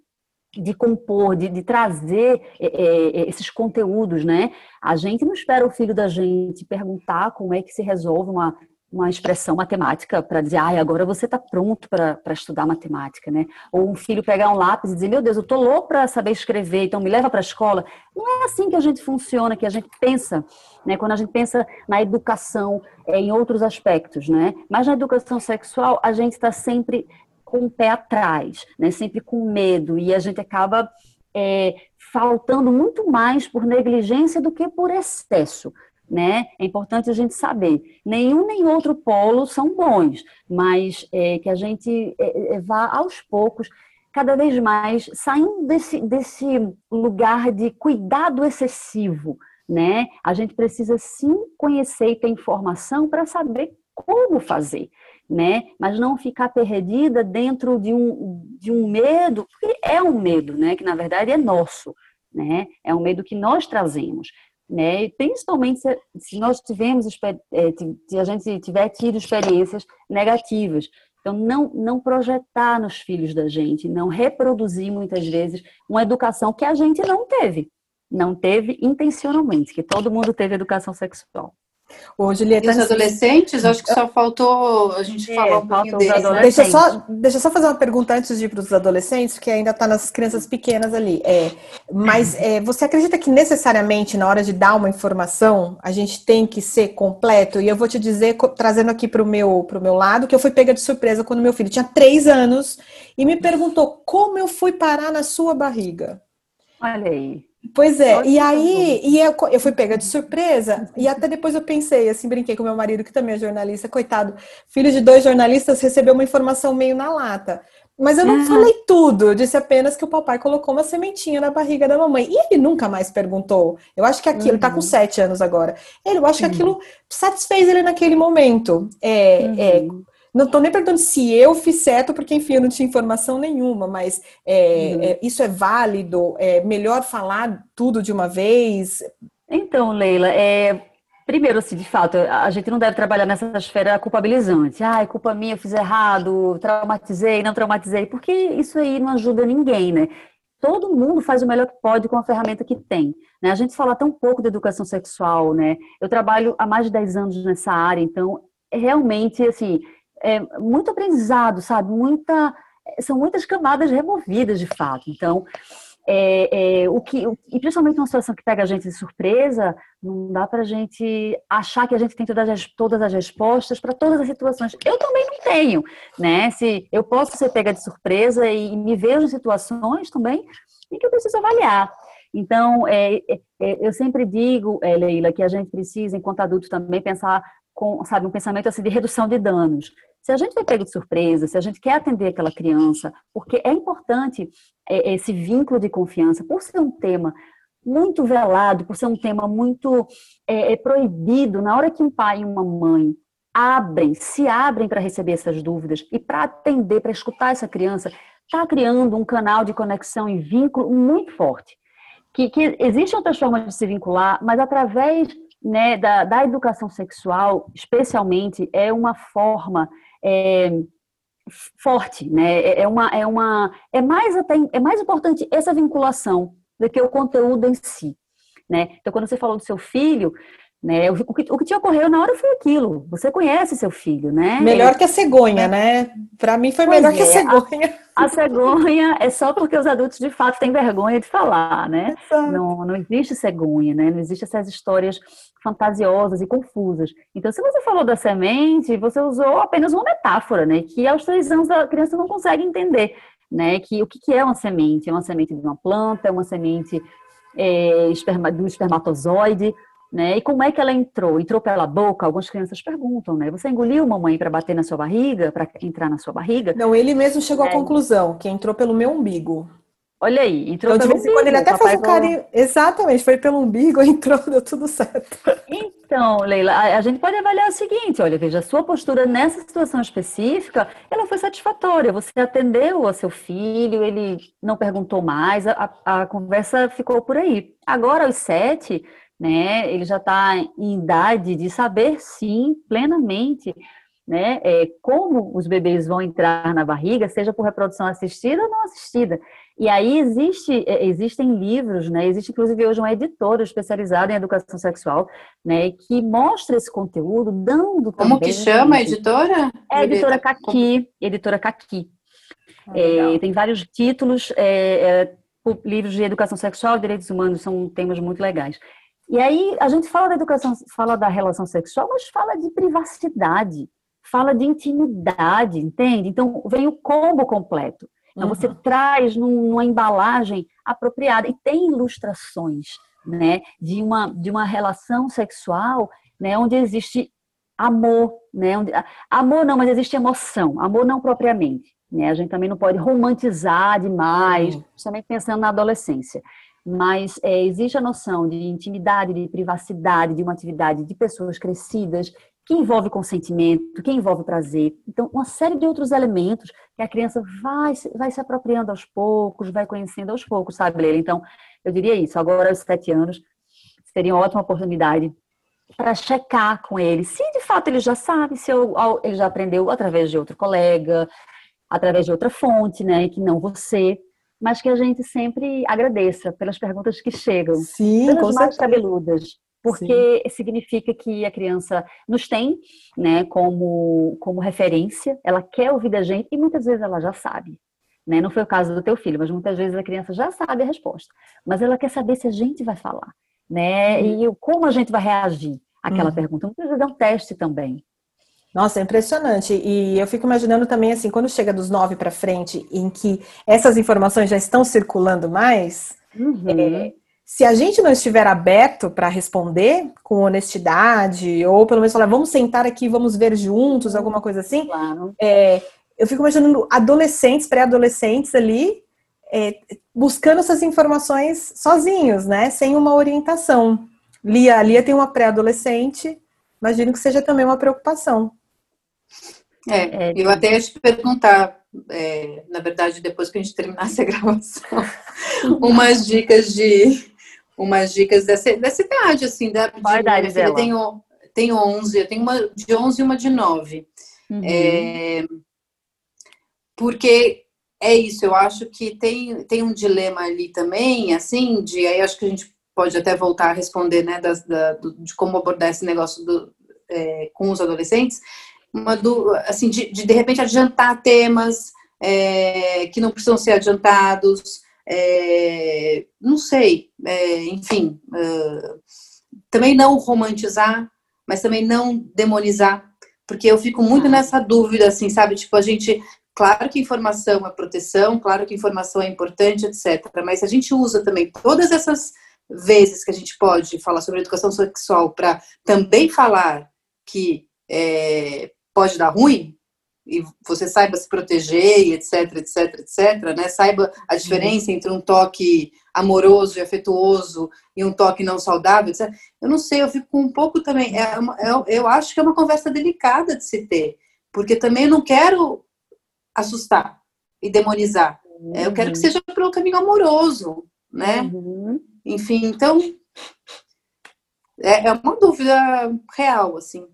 Speaker 3: De compor, de, de trazer é, é, esses conteúdos, né? A gente não espera o filho da gente perguntar como é que se resolve uma uma expressão matemática para dizer, ai, agora você está pronto para estudar matemática, né? Ou um filho pegar um lápis e dizer, meu Deus, eu estou louco para saber escrever, então me leva para a escola. Não é assim que a gente funciona, que a gente pensa, né? Quando a gente pensa na educação é, em outros aspectos, né? Mas na educação sexual, a gente está sempre com o pé atrás, né? Sempre com medo e a gente acaba é, faltando muito mais por negligência do que por excesso né? É importante a gente saber. Nenhum nem outro polo são bons, mas é, que a gente é, é, vá aos poucos, cada vez mais, saindo desse, desse lugar de cuidado excessivo, né? A gente precisa sim conhecer e ter informação para saber como fazer, né? Mas não ficar perdida dentro de um, de um medo, porque é um medo, né? Que na verdade é nosso, né? É um medo que nós trazemos né? principalmente se, se nós tivemos, é, se a gente tiver tido experiências negativas. Então, não, não projetar nos filhos da gente, não reproduzir muitas vezes uma educação que a gente não teve. Não teve intencionalmente, que todo mundo teve educação sexual.
Speaker 1: Ô, Julieta, e os adolescentes, acho que só faltou a gente é, falar um pouquinho deles. Né?
Speaker 2: Deixa, só, deixa eu só fazer uma pergunta antes de ir para os adolescentes, que ainda está nas crianças pequenas ali. É, mas é, você acredita que necessariamente na hora de dar uma informação, a gente tem que ser completo? E eu vou te dizer, trazendo aqui para o meu, meu lado, que eu fui pega de surpresa quando meu filho tinha três anos e me perguntou como eu fui parar na sua barriga.
Speaker 3: Olha aí.
Speaker 2: Pois é, e aí e eu, eu fui pega de surpresa, e até depois eu pensei, assim, brinquei com meu marido, que também é jornalista, coitado, filho de dois jornalistas, recebeu uma informação meio na lata. Mas eu não uhum. falei tudo, eu disse apenas que o papai colocou uma sementinha na barriga da mamãe. E ele nunca mais perguntou. Eu acho que aquilo, uhum. ele tá com uhum. sete anos agora. Ele, eu acho que aquilo satisfez ele naquele momento. É, é uhum. é não estou nem perguntando se eu fiz certo, porque, enfim, eu não tinha informação nenhuma, mas é, uhum. é, isso é válido? É melhor falar tudo de uma vez?
Speaker 3: Então, Leila, é, Primeiro, assim, de fato, a gente não deve trabalhar nessa esfera culpabilizante. Ah, é culpa minha, eu fiz errado, traumatizei, não traumatizei, porque isso aí não ajuda ninguém, né? Todo mundo faz o melhor que pode com a ferramenta que tem. Né? A gente fala tão pouco de educação sexual, né? Eu trabalho há mais de 10 anos nessa área, então, realmente, assim, é, muito aprendizado, sabe? Muita, são muitas camadas removidas, de fato. Então, é, é, o que, o, e principalmente uma situação que pega a gente de surpresa, não dá para a gente achar que a gente tem todas as, todas as respostas para todas as situações. Eu também não tenho, né? Se eu posso ser pega de surpresa e me vejo em situações também em que eu preciso avaliar. Então, é, é, é eu sempre digo, é, Leila, que a gente precisa, enquanto adulto, também pensar com, sabe, um pensamento assim de redução de danos. Se a gente foi pego de surpresa, se a gente quer atender aquela criança, porque é importante é, esse vínculo de confiança, por ser um tema muito velado, por ser um tema muito é, é proibido, na hora que um pai e uma mãe abrem, se abrem para receber essas dúvidas e para atender, para escutar essa criança, está criando um canal de conexão e vínculo muito forte. Que, que existem outras formas de se vincular, mas através né, da, da educação sexual, especialmente, é uma forma é, forte, né? É, é uma, é uma, é mais até, é mais importante essa vinculação do que o conteúdo em si, né? Então, quando você falou do seu filho, né? O, que, o que te ocorreu na hora foi aquilo. Você conhece seu filho, né?
Speaker 2: Melhor que a cegonha, né? Para mim foi pois melhor é, que a é, cegonha.
Speaker 3: A, a, cegonha é só porque os adultos de fato têm vergonha de falar, né? Não, não existe cegonha, né? Não existe essas histórias fantasiosas e confusas. Então, se você falou da semente, você usou apenas uma metáfora, né? Que aos três anos a criança não consegue entender, né? Que o que é uma semente? É uma semente de uma planta, é uma semente é, esperma, do espermatozoide né? E como é que ela entrou? Entrou pela boca? Algumas crianças perguntam, né? Você engoliu mamãe para bater na sua barriga, para entrar na sua barriga?
Speaker 2: Não, ele mesmo chegou é. à conclusão que entrou pelo meu umbigo.
Speaker 3: Olha aí, entrou
Speaker 2: então,
Speaker 3: pelo
Speaker 2: umbigo. Quando ele até faz um carinho. Exatamente, foi pelo umbigo, entrou, deu tudo certo.
Speaker 3: Então, Leila, a, a gente pode avaliar o seguinte: olha, veja, a sua postura nessa situação específica, ela foi satisfatória. Você atendeu ao seu filho, ele não perguntou mais, a, a conversa ficou por aí. Agora, aos sete, né? Ele já está em idade de saber sim, plenamente, né? É, como os bebês vão entrar na barriga, seja por reprodução assistida ou não assistida. E aí existe, é, existem livros, né? Existe inclusive hoje uma editora especializada em educação sexual, né? Que mostra esse conteúdo, dando
Speaker 1: Como que chama a editora?
Speaker 3: É a editora Caqui, editora Caqui. Ah, é, tem vários títulos, é, é livros de educação sexual e direitos humanos são temas muito legais. E aí a gente fala da educação, fala da relação sexual, mas fala de privacidade, fala de intimidade, entende? Então vem o combo completo. Então uhum. você traz numa embalagem apropriada e tem ilustrações, né, de uma de uma relação sexual, né, onde existe amor, né, onde, amor não, mas existe emoção, amor não propriamente, né? A gente também não pode romantizar demais, uhum. principalmente pensando na adolescência mas é, existe a noção de intimidade, de privacidade, de uma atividade de pessoas crescidas, que envolve consentimento, que envolve prazer. Então, uma série de outros elementos que a criança vai, vai se apropriando aos poucos, vai conhecendo aos poucos, sabe, Leila? Então, eu diria isso. Agora, aos sete anos, seria uma ótima oportunidade para checar com ele se de fato ele já sabe, se eu, ele já aprendeu através de outro colega, através de outra fonte, né, que não você mas que a gente sempre agradeça pelas perguntas que chegam,
Speaker 2: Sim,
Speaker 3: pelas mais cabeludas, porque Sim. significa que a criança nos tem, né, como como referência, ela quer ouvir da gente e muitas vezes ela já sabe. Né? Não foi o caso do teu filho, mas muitas vezes a criança já sabe a resposta, mas ela quer saber se a gente vai falar, né? Uhum. E como a gente vai reagir àquela uhum. pergunta. Muitas vezes é um teste também.
Speaker 2: Nossa, é impressionante. E eu fico imaginando também assim, quando chega dos nove para frente, em que essas informações já estão circulando mais, uhum. é, se a gente não estiver aberto para responder com honestidade, ou pelo menos falar, vamos sentar aqui, vamos ver juntos, alguma coisa assim, claro. é, eu fico imaginando adolescentes, pré-adolescentes ali, é, buscando essas informações sozinhos, né? Sem uma orientação. Lia, Lia tem uma pré-adolescente, imagino que seja também uma preocupação.
Speaker 1: É, é, eu até ia te perguntar, é, na verdade, depois que a gente terminasse a gravação, umas dicas de umas dicas dessa, dessa idade, assim, da
Speaker 3: Qual idade dela?
Speaker 1: Tenho, tenho 11, eu tenho uma de 11 e uma de 9. Uhum. É, porque é isso, eu acho que tem, tem um dilema ali também, assim, de aí acho que a gente pode até voltar a responder, né, das, da, do, de como abordar esse negócio do, é, com os adolescentes, uma do, assim, de, de, de repente adiantar temas é, que não precisam ser adiantados, é, não sei, é, enfim, uh, também não romantizar, mas também não demonizar, porque eu fico muito nessa dúvida, assim, sabe, tipo, a gente, claro que informação é proteção, claro que informação é importante, etc, mas a gente usa também todas essas vezes que a gente pode falar sobre educação sexual para também falar que é, pode dar ruim, e você saiba se proteger, etc, etc, etc, né? Saiba a diferença entre um toque amoroso e afetuoso e um toque não saudável, etc. Eu não sei, eu fico um pouco também. É uma, eu, é, eu acho que é uma conversa delicada de se ter, porque também não quero assustar e demonizar. Uhum. Eu quero que uhum. seja pelo caminho amoroso, né? Uhum. Enfim, então é, é uma dúvida real, assim.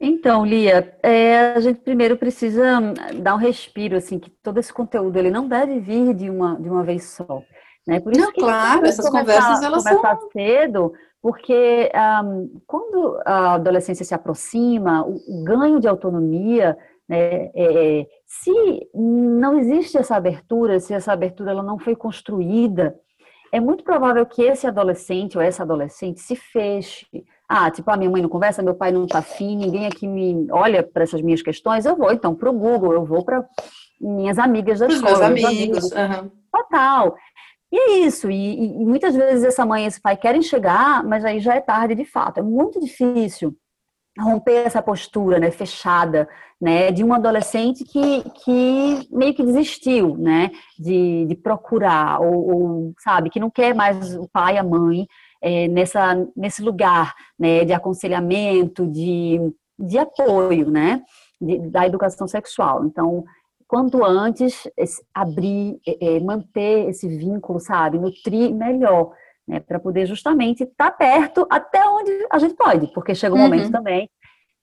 Speaker 3: Então, Lia, é, a gente primeiro precisa dar um respiro, assim, que todo esse conteúdo ele não deve vir de uma, de uma vez só. Né?
Speaker 1: Por isso não, que claro, essas começar, conversas elas
Speaker 3: começar são... cedo, porque um, quando a adolescência se aproxima, o, o ganho de autonomia, né, é, se não existe essa abertura, se essa abertura ela não foi construída, é muito provável que esse adolescente ou essa adolescente se feche, ah, tipo, a minha mãe não conversa, meu pai não tá afim, ninguém aqui me olha para essas minhas questões, eu vou então para o Google, eu vou para minhas amigas da Os
Speaker 1: escola. Meus amigos. Uhum.
Speaker 3: Total. E é isso, e, e, muitas vezes essa mãe e esse pai querem chegar, mas aí já é tarde de fato. É muito difícil romper essa postura, né, fechada, né, de um adolescente que, que meio que desistiu, né, de, de procurar, ou, ou, sabe, que não quer mais o pai a mãe, é, nessa, nesse lugar né, de aconselhamento, de, de apoio, né, de, da educação sexual. Então, quanto antes abrir, é, é, manter esse vínculo, sabe, nutrir melhor, né, para poder justamente estar tá perto até onde a gente pode, porque chega um uhum. momento também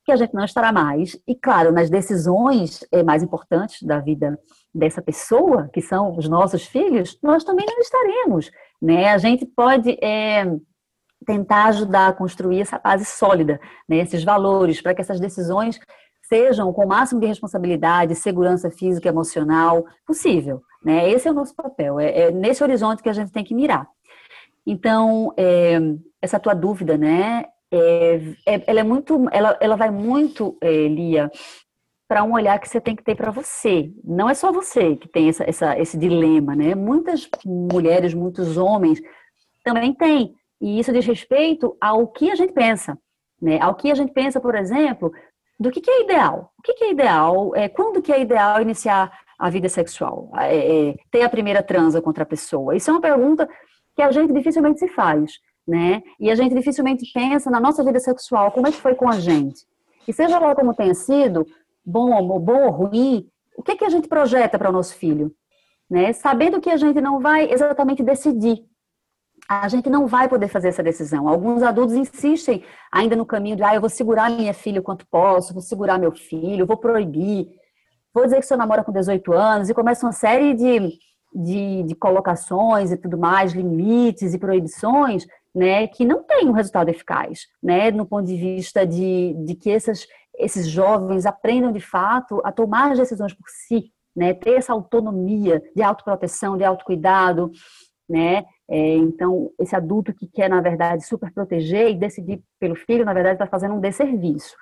Speaker 3: que a gente não estará mais. E, claro, nas decisões é, mais importantes da vida dessa pessoa, que são os nossos filhos, nós também não estaremos. Né? A gente pode é, tentar ajudar a construir essa base sólida, né? esses valores, para que essas decisões sejam com o máximo de responsabilidade, segurança física e emocional possível. Né? Esse é o nosso papel, é, é nesse horizonte que a gente tem que mirar. Então, é, essa tua dúvida, né, é, é, ela é muito, ela, ela vai muito, é, Lia, para um olhar que você tem que ter para você. Não é só você que tem essa, essa, esse dilema, né? Muitas mulheres, muitos homens também têm. E isso diz respeito ao que a gente pensa, né? Ao que a gente pensa, por exemplo, do que, que é ideal. O que, que é ideal? É, quando que é ideal iniciar a vida sexual? É, é, ter a primeira transa contra a pessoa? Isso é uma pergunta que a gente dificilmente se faz né? E a gente dificilmente pensa na nossa vida sexual, como é que foi com a gente? E seja lá como tenha sido, bom bom ou ruim, o que é que a gente projeta para o nosso filho? Né? Sabendo que a gente não vai exatamente decidir. A gente não vai poder fazer essa decisão. Alguns adultos insistem ainda no caminho de, ah, eu vou segurar minha filha o quanto posso, vou segurar meu filho, vou proibir, vou dizer que seu namora com 18 anos, e começa uma série de, de, de colocações e tudo mais, limites e proibições, né, que não tem um resultado eficaz, né, no ponto de vista de, de que essas, esses jovens aprendam de fato a tomar as decisões por si, né, ter essa autonomia de autoproteção, de autocuidado, né, é, então esse adulto que quer na verdade super proteger e decidir pelo filho, na verdade está fazendo um desserviço,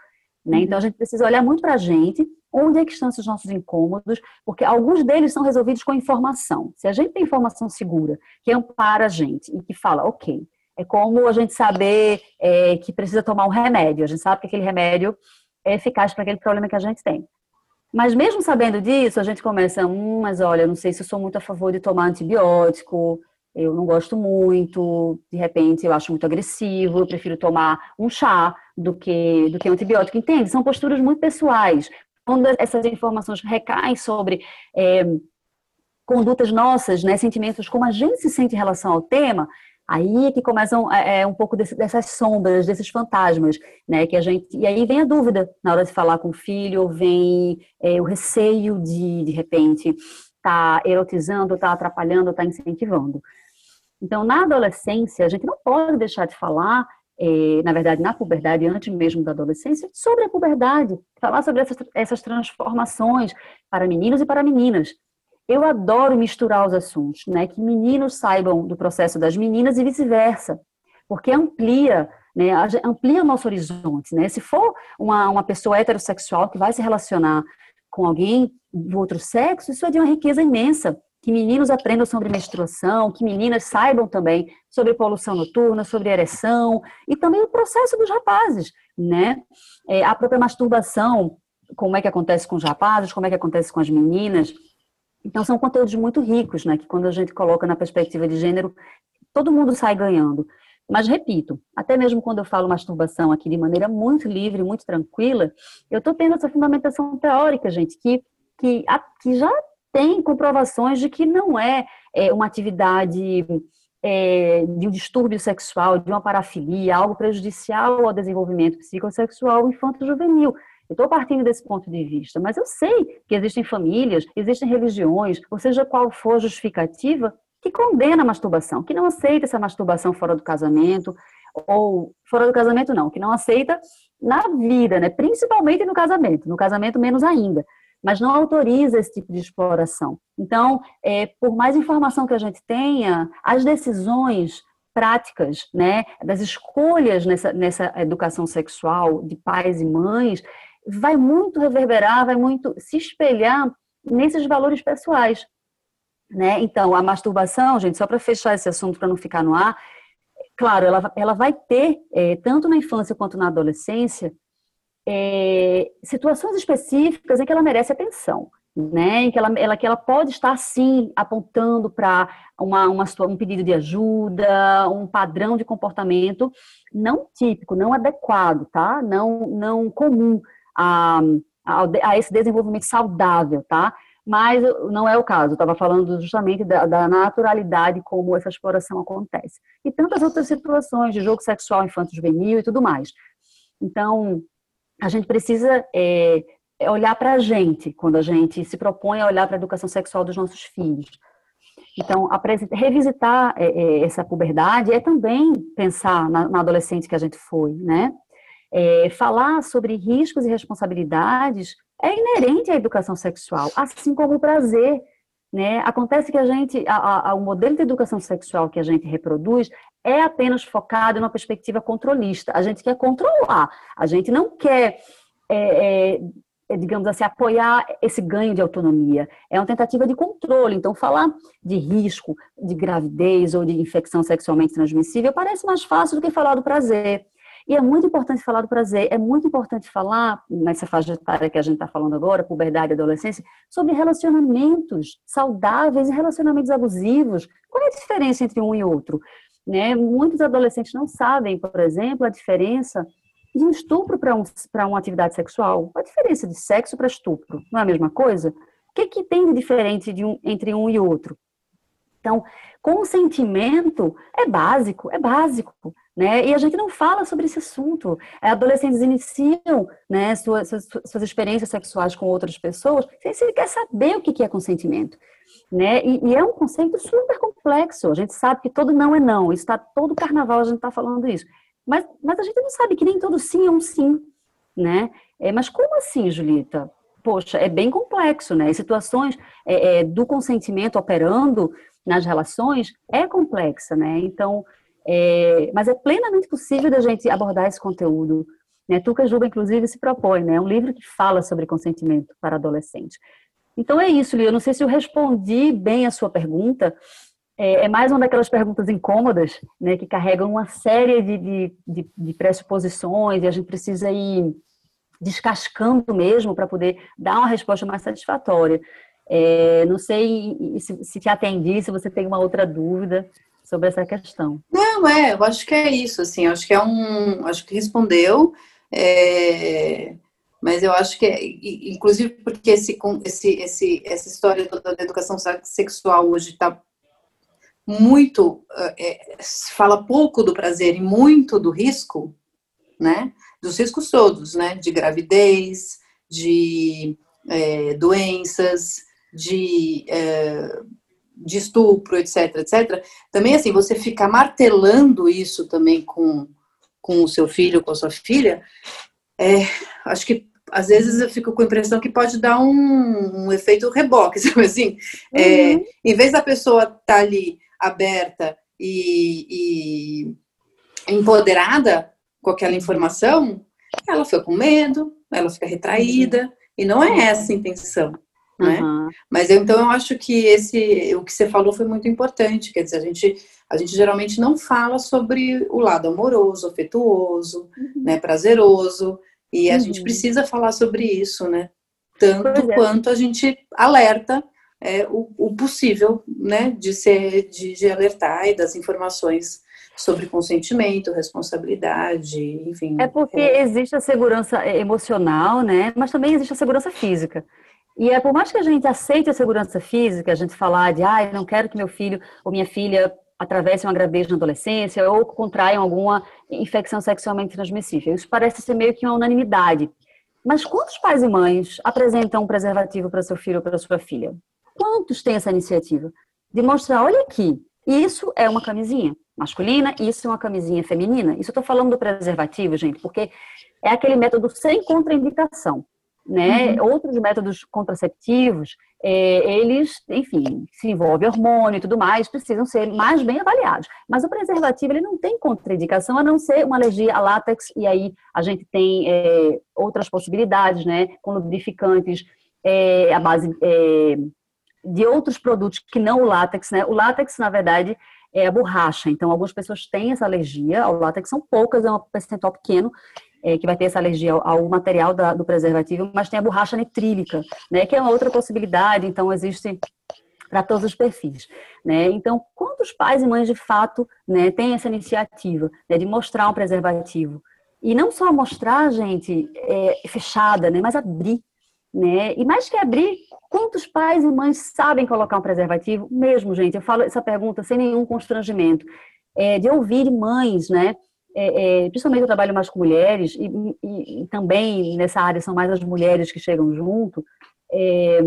Speaker 3: né, então a gente precisa olhar muito para a gente, onde é que estão esses nossos incômodos, porque alguns deles são resolvidos com informação. Se a gente tem informação segura, que ampara a gente e que fala, ok, é como a gente saber é, que precisa tomar um remédio. A gente sabe que aquele remédio é eficaz para aquele problema que a gente tem. Mas mesmo sabendo disso, a gente começa, hum, mas olha, não sei se eu sou muito a favor de tomar antibiótico, eu não gosto muito, de repente eu acho muito agressivo, eu prefiro tomar um chá do que, do que um antibiótico, entende? São posturas muito pessoais. Quando essas informações recaem sobre é, condutas nossas, né, sentimentos, como a gente se sente em relação ao tema, Aí é que começam é, é, um pouco desse, dessas sombras, desses fantasmas, né? Que a gente e aí vem a dúvida na hora de falar com o filho, vem é, o receio de de repente tá erotizando, tá atrapalhando, tá incentivando. Então, na adolescência, a gente não pode deixar de falar, é, na verdade, na puberdade, antes mesmo da adolescência, sobre a puberdade, falar sobre essas, essas transformações para meninos e para meninas. Eu adoro misturar os assuntos, né? Que meninos saibam do processo das meninas e vice-versa, porque amplia, né? Amplia o nosso horizonte, né? Se for uma, uma pessoa heterossexual que vai se relacionar com alguém do outro sexo, isso é de uma riqueza imensa. Que meninos aprendam sobre menstruação, que meninas saibam também sobre poluição noturna, sobre ereção e também o processo dos rapazes, né? É, a própria masturbação como é que acontece com os rapazes, como é que acontece com as meninas. Então, são conteúdos muito ricos, né? Que quando a gente coloca na perspectiva de gênero, todo mundo sai ganhando. Mas, repito, até mesmo quando eu falo masturbação aqui de maneira muito livre, muito tranquila, eu estou tendo essa fundamentação teórica, gente, que, que, que já tem comprovações de que não é, é uma atividade é, de um distúrbio sexual, de uma parafilia, algo prejudicial ao desenvolvimento psicossexual infanto-juvenil. Estou partindo desse ponto de vista, mas eu sei que existem famílias, existem religiões, ou seja, qual for a justificativa, que condena a masturbação, que não aceita essa masturbação fora do casamento, ou fora do casamento não, que não aceita na vida, né? principalmente no casamento, no casamento menos ainda, mas não autoriza esse tipo de exploração. Então, é, por mais informação que a gente tenha, as decisões práticas, né, das escolhas nessa, nessa educação sexual de pais e mães, vai muito reverberar, vai muito se espelhar nesses valores pessoais. Né? Então, a masturbação, gente, só para fechar esse assunto, para não ficar no ar, claro, ela, ela vai ter, é, tanto na infância quanto na adolescência, é, situações específicas em que ela merece atenção. Né, em que ela, ela, que ela pode estar, sim, apontando para uma, uma, um pedido de ajuda, um padrão de comportamento não típico, não adequado, tá? Não, não comum a, a, a esse desenvolvimento saudável, tá? Mas não é o caso, estava falando justamente da, da, naturalidade como essa exploração acontece. E tantas outras situações de jogo sexual infanto-juvenil e tudo mais. Então, a gente precisa é, é olhar para a gente, quando a gente se propõe a olhar para a educação sexual dos nossos filhos. Então, revisitar é, é, essa puberdade é também pensar na adolescente que a gente foi, né? É, falar sobre riscos e responsabilidades é inerente à educação sexual, assim como o prazer. Né? Acontece que a gente, a, a, o modelo de educação sexual que a gente reproduz é apenas focado em uma perspectiva controlista. A gente quer controlar, a gente não quer, é, é, digamos assim, apoiar esse ganho de autonomia. É uma tentativa de controle. Então, falar de risco de gravidez ou de infecção sexualmente transmissível parece mais fácil do que falar do prazer. E é muito importante falar do prazer, é muito importante falar, nessa faixa etária que a gente está falando agora, puberdade e adolescência, sobre relacionamentos saudáveis e relacionamentos abusivos. Qual é a diferença entre um e outro? Né? Muitos adolescentes não sabem, por exemplo, a diferença de um estupro para um, uma atividade sexual. Qual a diferença de sexo para estupro? Não é a mesma coisa? O que, que tem de diferente de um, entre um e outro? Então, consentimento é básico, é básico. Né? E a gente não fala sobre esse assunto. Adolescentes iniciam né, suas, suas, suas experiências sexuais com outras pessoas sem sequer saber o que é consentimento. Né? E, e, é um conceito super complexo. A gente sabe que todo não é não. Está todo carnaval a gente está falando isso. Mas, mas a gente não sabe que nem todo sim é um sim. Né? É, mas como assim, Julita? Poxa, é bem complexo, né? situações é, é, do consentimento operando nas relações é complexa, né? Então, é, mas é plenamente possível da gente abordar esse conteúdo. Né? Tuca Juba, inclusive, se propõe, né? É um livro que fala sobre consentimento para adolescente. Então é isso, Lia. Eu não sei se eu respondi bem a sua pergunta. É, é mais uma daquelas perguntas incômodas, né? Que carregam uma série de, de, de, de pressuposições e a gente precisa ir descascando mesmo para poder dar uma resposta mais satisfatória. É, não sei se, se te atendi, se você tem uma outra dúvida sobre essa questão.
Speaker 1: Não, é, eu acho que é isso, assim, acho que é um, acho que respondeu, é, mas eu acho que, é, inclusive porque esse, esse, esse, essa história da educação sexual hoje está muito, é, se fala pouco do prazer e muito do risco, né, dos riscos todos, né, de gravidez, de é, doenças, de é, de estupro, etc, etc, também assim, você ficar martelando isso também com, com o seu filho, com a sua filha, é, acho que às vezes eu fico com a impressão que pode dar um, um efeito reboque, sabe assim? É, uhum. em vez da pessoa estar tá ali aberta e, e empoderada com aquela informação, ela fica com medo, ela fica retraída, e não é essa a intenção né? Uhum. Mas eu, então eu acho que esse, o que você falou foi muito importante. Quer dizer, a gente, a gente geralmente não fala sobre o lado amoroso, afetuoso, uhum. né, prazeroso. E a uhum. gente precisa falar sobre isso, né? Tanto é. quanto a gente alerta é, o, o, possível, né, de ser, de, de alertar e das informações sobre consentimento, responsabilidade, enfim.
Speaker 3: É porque é... existe a segurança emocional, né? Mas também existe a segurança física. E é por mais que a gente aceite a segurança física, a gente falar de, ah, não quero que meu filho ou minha filha atravessem uma gravidez na adolescência ou contraiam alguma infecção sexualmente transmissível. Isso parece ser meio que uma unanimidade. Mas quantos pais e mães apresentam um preservativo para seu filho ou para sua filha? Quantos têm essa iniciativa? De mostrar, olha aqui, isso é uma camisinha masculina, isso é uma camisinha feminina. Isso eu estou falando do preservativo, gente, porque é aquele método sem contraindicação né? Uhum. Outros métodos contraceptivos, é, eles, enfim, se envolve hormônio e tudo mais, precisam ser mais bem avaliados. Mas o preservativo, ele não tem contraindicação, a não ser uma alergia a látex, e aí a gente tem é, outras possibilidades, né? Com lubrificantes, é, a base é, de outros produtos que não o látex, né? O látex, na verdade, é a borracha. Então, algumas pessoas têm essa alergia ao látex, são poucas, é um percentual pequeno, é, que vai ter essa alergia ao, ao material da, do preservativo, mas tem a borracha nitrílica, né, que é uma outra possibilidade, então existe para todos os perfis, né? Então, quantos pais e mães de fato, né, têm essa iniciativa né, de mostrar um preservativo e não só mostrar, gente, é, fechada, né, mas abrir, né? E mais que abrir, quantos pais e mães sabem colocar um preservativo? Mesmo, gente, eu falo essa pergunta sem nenhum constrangimento, é, de ouvir mães, né, é, é, principalmente eu trabalho mais com mulheres, e, e, e, também nessa área são mais as mulheres que chegam junto, é,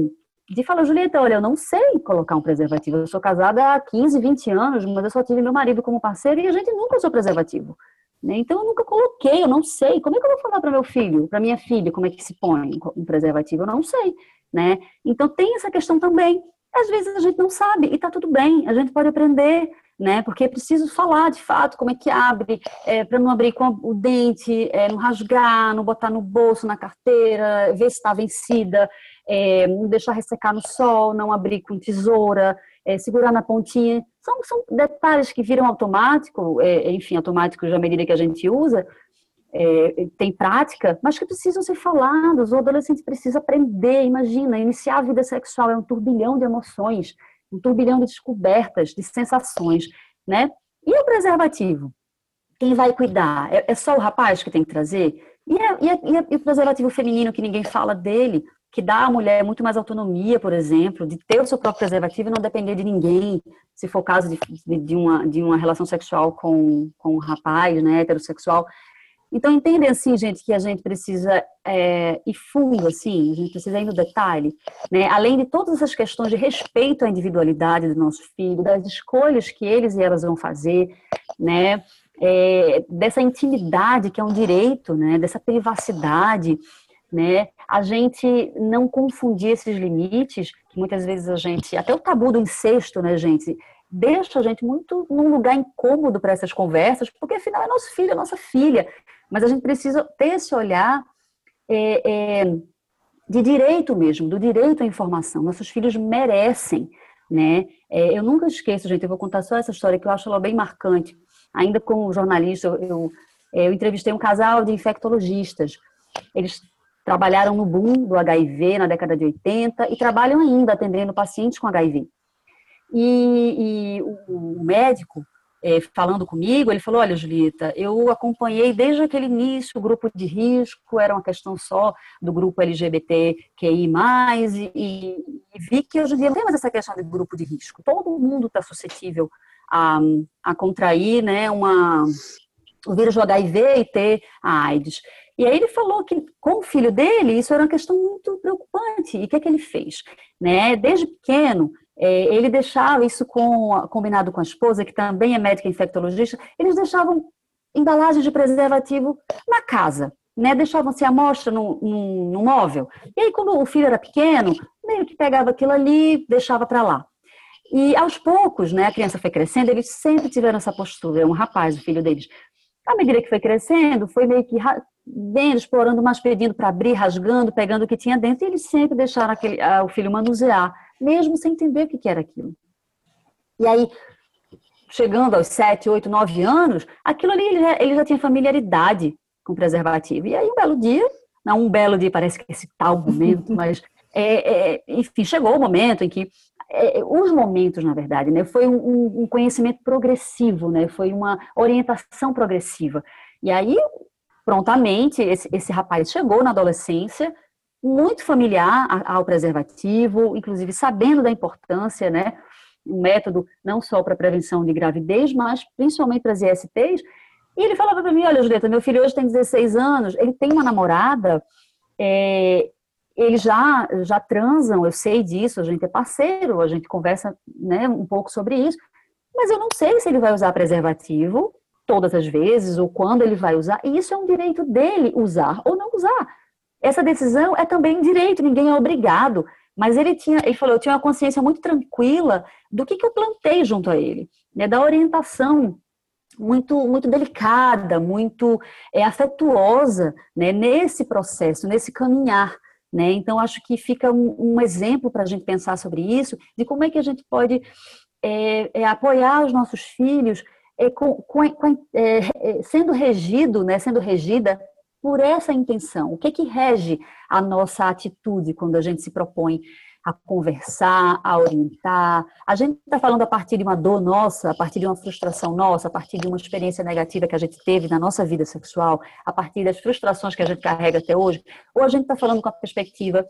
Speaker 3: de falar, Julieta, olha, eu não sei colocar um preservativo. Eu sou casada há 15, 20 anos, mas eu só tive meu marido como parceiro e a gente nunca usou preservativo. Né? Então eu nunca coloquei, eu não sei. Como é que eu vou falar para meu filho, para minha filha, como é que se põe um preservativo? Eu não sei. Né? Então tem essa questão também. Às vezes a gente não sabe e está tudo bem, a gente pode aprender né? Porque é preciso falar de fato como é que abre, é, para não abrir com o dente, é, não rasgar, não botar no bolso, na carteira, ver se está vencida, é, não deixar ressecar no sol, não abrir com tesoura, é, segurar na pontinha. São, são detalhes que viram automático, é, enfim, automáticos à medida que a gente usa, é, tem prática, mas que precisam ser falados. O adolescente precisa aprender. Imagina, iniciar a vida sexual é um turbilhão de emoções um turbilhão de descobertas, de sensações, né? E o preservativo? Quem vai cuidar? É, é só o rapaz que tem que trazer? E, é, e, é, é, e, o preservativo feminino, que ninguém fala dele, que dá à mulher muito mais autonomia, por exemplo, de ter o seu próprio preservativo e não depender de ninguém, se for caso de, de, de uma, de uma relação sexual com, com um rapaz, né, heterossexual. Então, entendem assim, gente, que a gente precisa é, ir fundo, assim, a gente precisa ir no detalhe, né? Além de todas essas questões de respeito à individualidade do nosso filho, das escolhas que eles e elas vão fazer, né? É, dessa intimidade que é um direito, né? Dessa privacidade, né? A gente não confundir esses limites, que muitas vezes a gente, até o tabu do incesto, né, gente? Deixa a gente muito num lugar incômodo para essas conversas, porque afinal é nosso filho, é nossa filha. Mas a gente precisa ter esse olhar é, é, de direito mesmo, do direito à informação. Nossos filhos merecem, né? É, eu nunca esqueço, gente, eu vou contar só essa história que eu acho ela bem marcante. Ainda como jornalista, eu, eu, eu entrevistei um casal de infectologistas. Eles trabalharam no boom do HIV na década de 80 e trabalham ainda atendendo pacientes com HIV. E, e o, o médico é, falando comigo, ele falou: Olha, Julieta, eu acompanhei desde aquele início o grupo de risco, era uma questão só do grupo LGBTQI, e, e, e vi que hoje em dia não tem mais essa questão de grupo de risco. Todo mundo está suscetível a, a contrair né, uma, o vírus do HIV e ter a AIDS. E aí ele falou que com o filho dele isso era uma questão muito preocupante. E o que é que ele fez? Né? Desde pequeno, ele deixava isso com, combinado com a esposa, que também é médica infectologista, eles deixavam embalagens de preservativo na casa, né? Deixavam-se a amostra no, no, no, móvel. E aí, quando o filho era pequeno, meio que pegava aquilo ali, deixava para lá. E aos poucos, né, a criança foi crescendo, eles sempre tiveram essa postura, é um rapaz, o filho deles. À medida que foi crescendo, foi meio que vendo, explorando mais, pedindo para abrir, rasgando, pegando o que tinha dentro, e eles sempre deixaram aquele, o filho manusear mesmo sem entender o que era aquilo. E aí, chegando aos 7, 8, 9 anos, aquilo ali ele já, ele já tinha familiaridade. com preservativo. E aí, um belo dia, não um belo dia, parece que esse tal momento, mas, é, é, enfim, chegou o momento em que é, os momentos, na verdade, né, foi um, um, conhecimento progressivo, né, foi uma orientação progressiva. E aí, prontamente, esse, esse rapaz chegou na adolescência, muito familiar ao preservativo, inclusive sabendo da importância, né, um método não só para prevenção de gravidez, mas principalmente para as ISTs. E ele falava para mim, olha, Julieta, meu filho hoje tem 16 anos, ele tem uma namorada, é, eles já, já transam, eu sei disso, a gente é parceiro, a gente conversa né, um pouco sobre isso, mas eu não sei se ele vai usar preservativo todas as vezes ou quando ele vai usar, e isso é um direito dele usar ou não usar. Essa decisão é também direito, ninguém é obrigado. Mas ele tinha, ele falou, eu tinha uma consciência muito tranquila do que, que eu plantei junto a ele, né, da orientação muito muito delicada, muito é, afetuosa, né, nesse processo, nesse caminhar. Né? Então, acho que fica um, um exemplo para a gente pensar sobre isso, de como é que a gente pode é, é, apoiar os nossos filhos é, com, com, é, é, sendo regido, né, sendo regida por essa intenção. O que que rege a nossa atitude quando a gente se propõe a conversar, a orientar? A gente está falando a partir de uma dor nossa, a partir de uma frustração nossa, a partir de uma experiência negativa que a gente teve na nossa vida sexual, a partir das frustrações que a gente carrega até hoje, ou a gente está falando com a perspectiva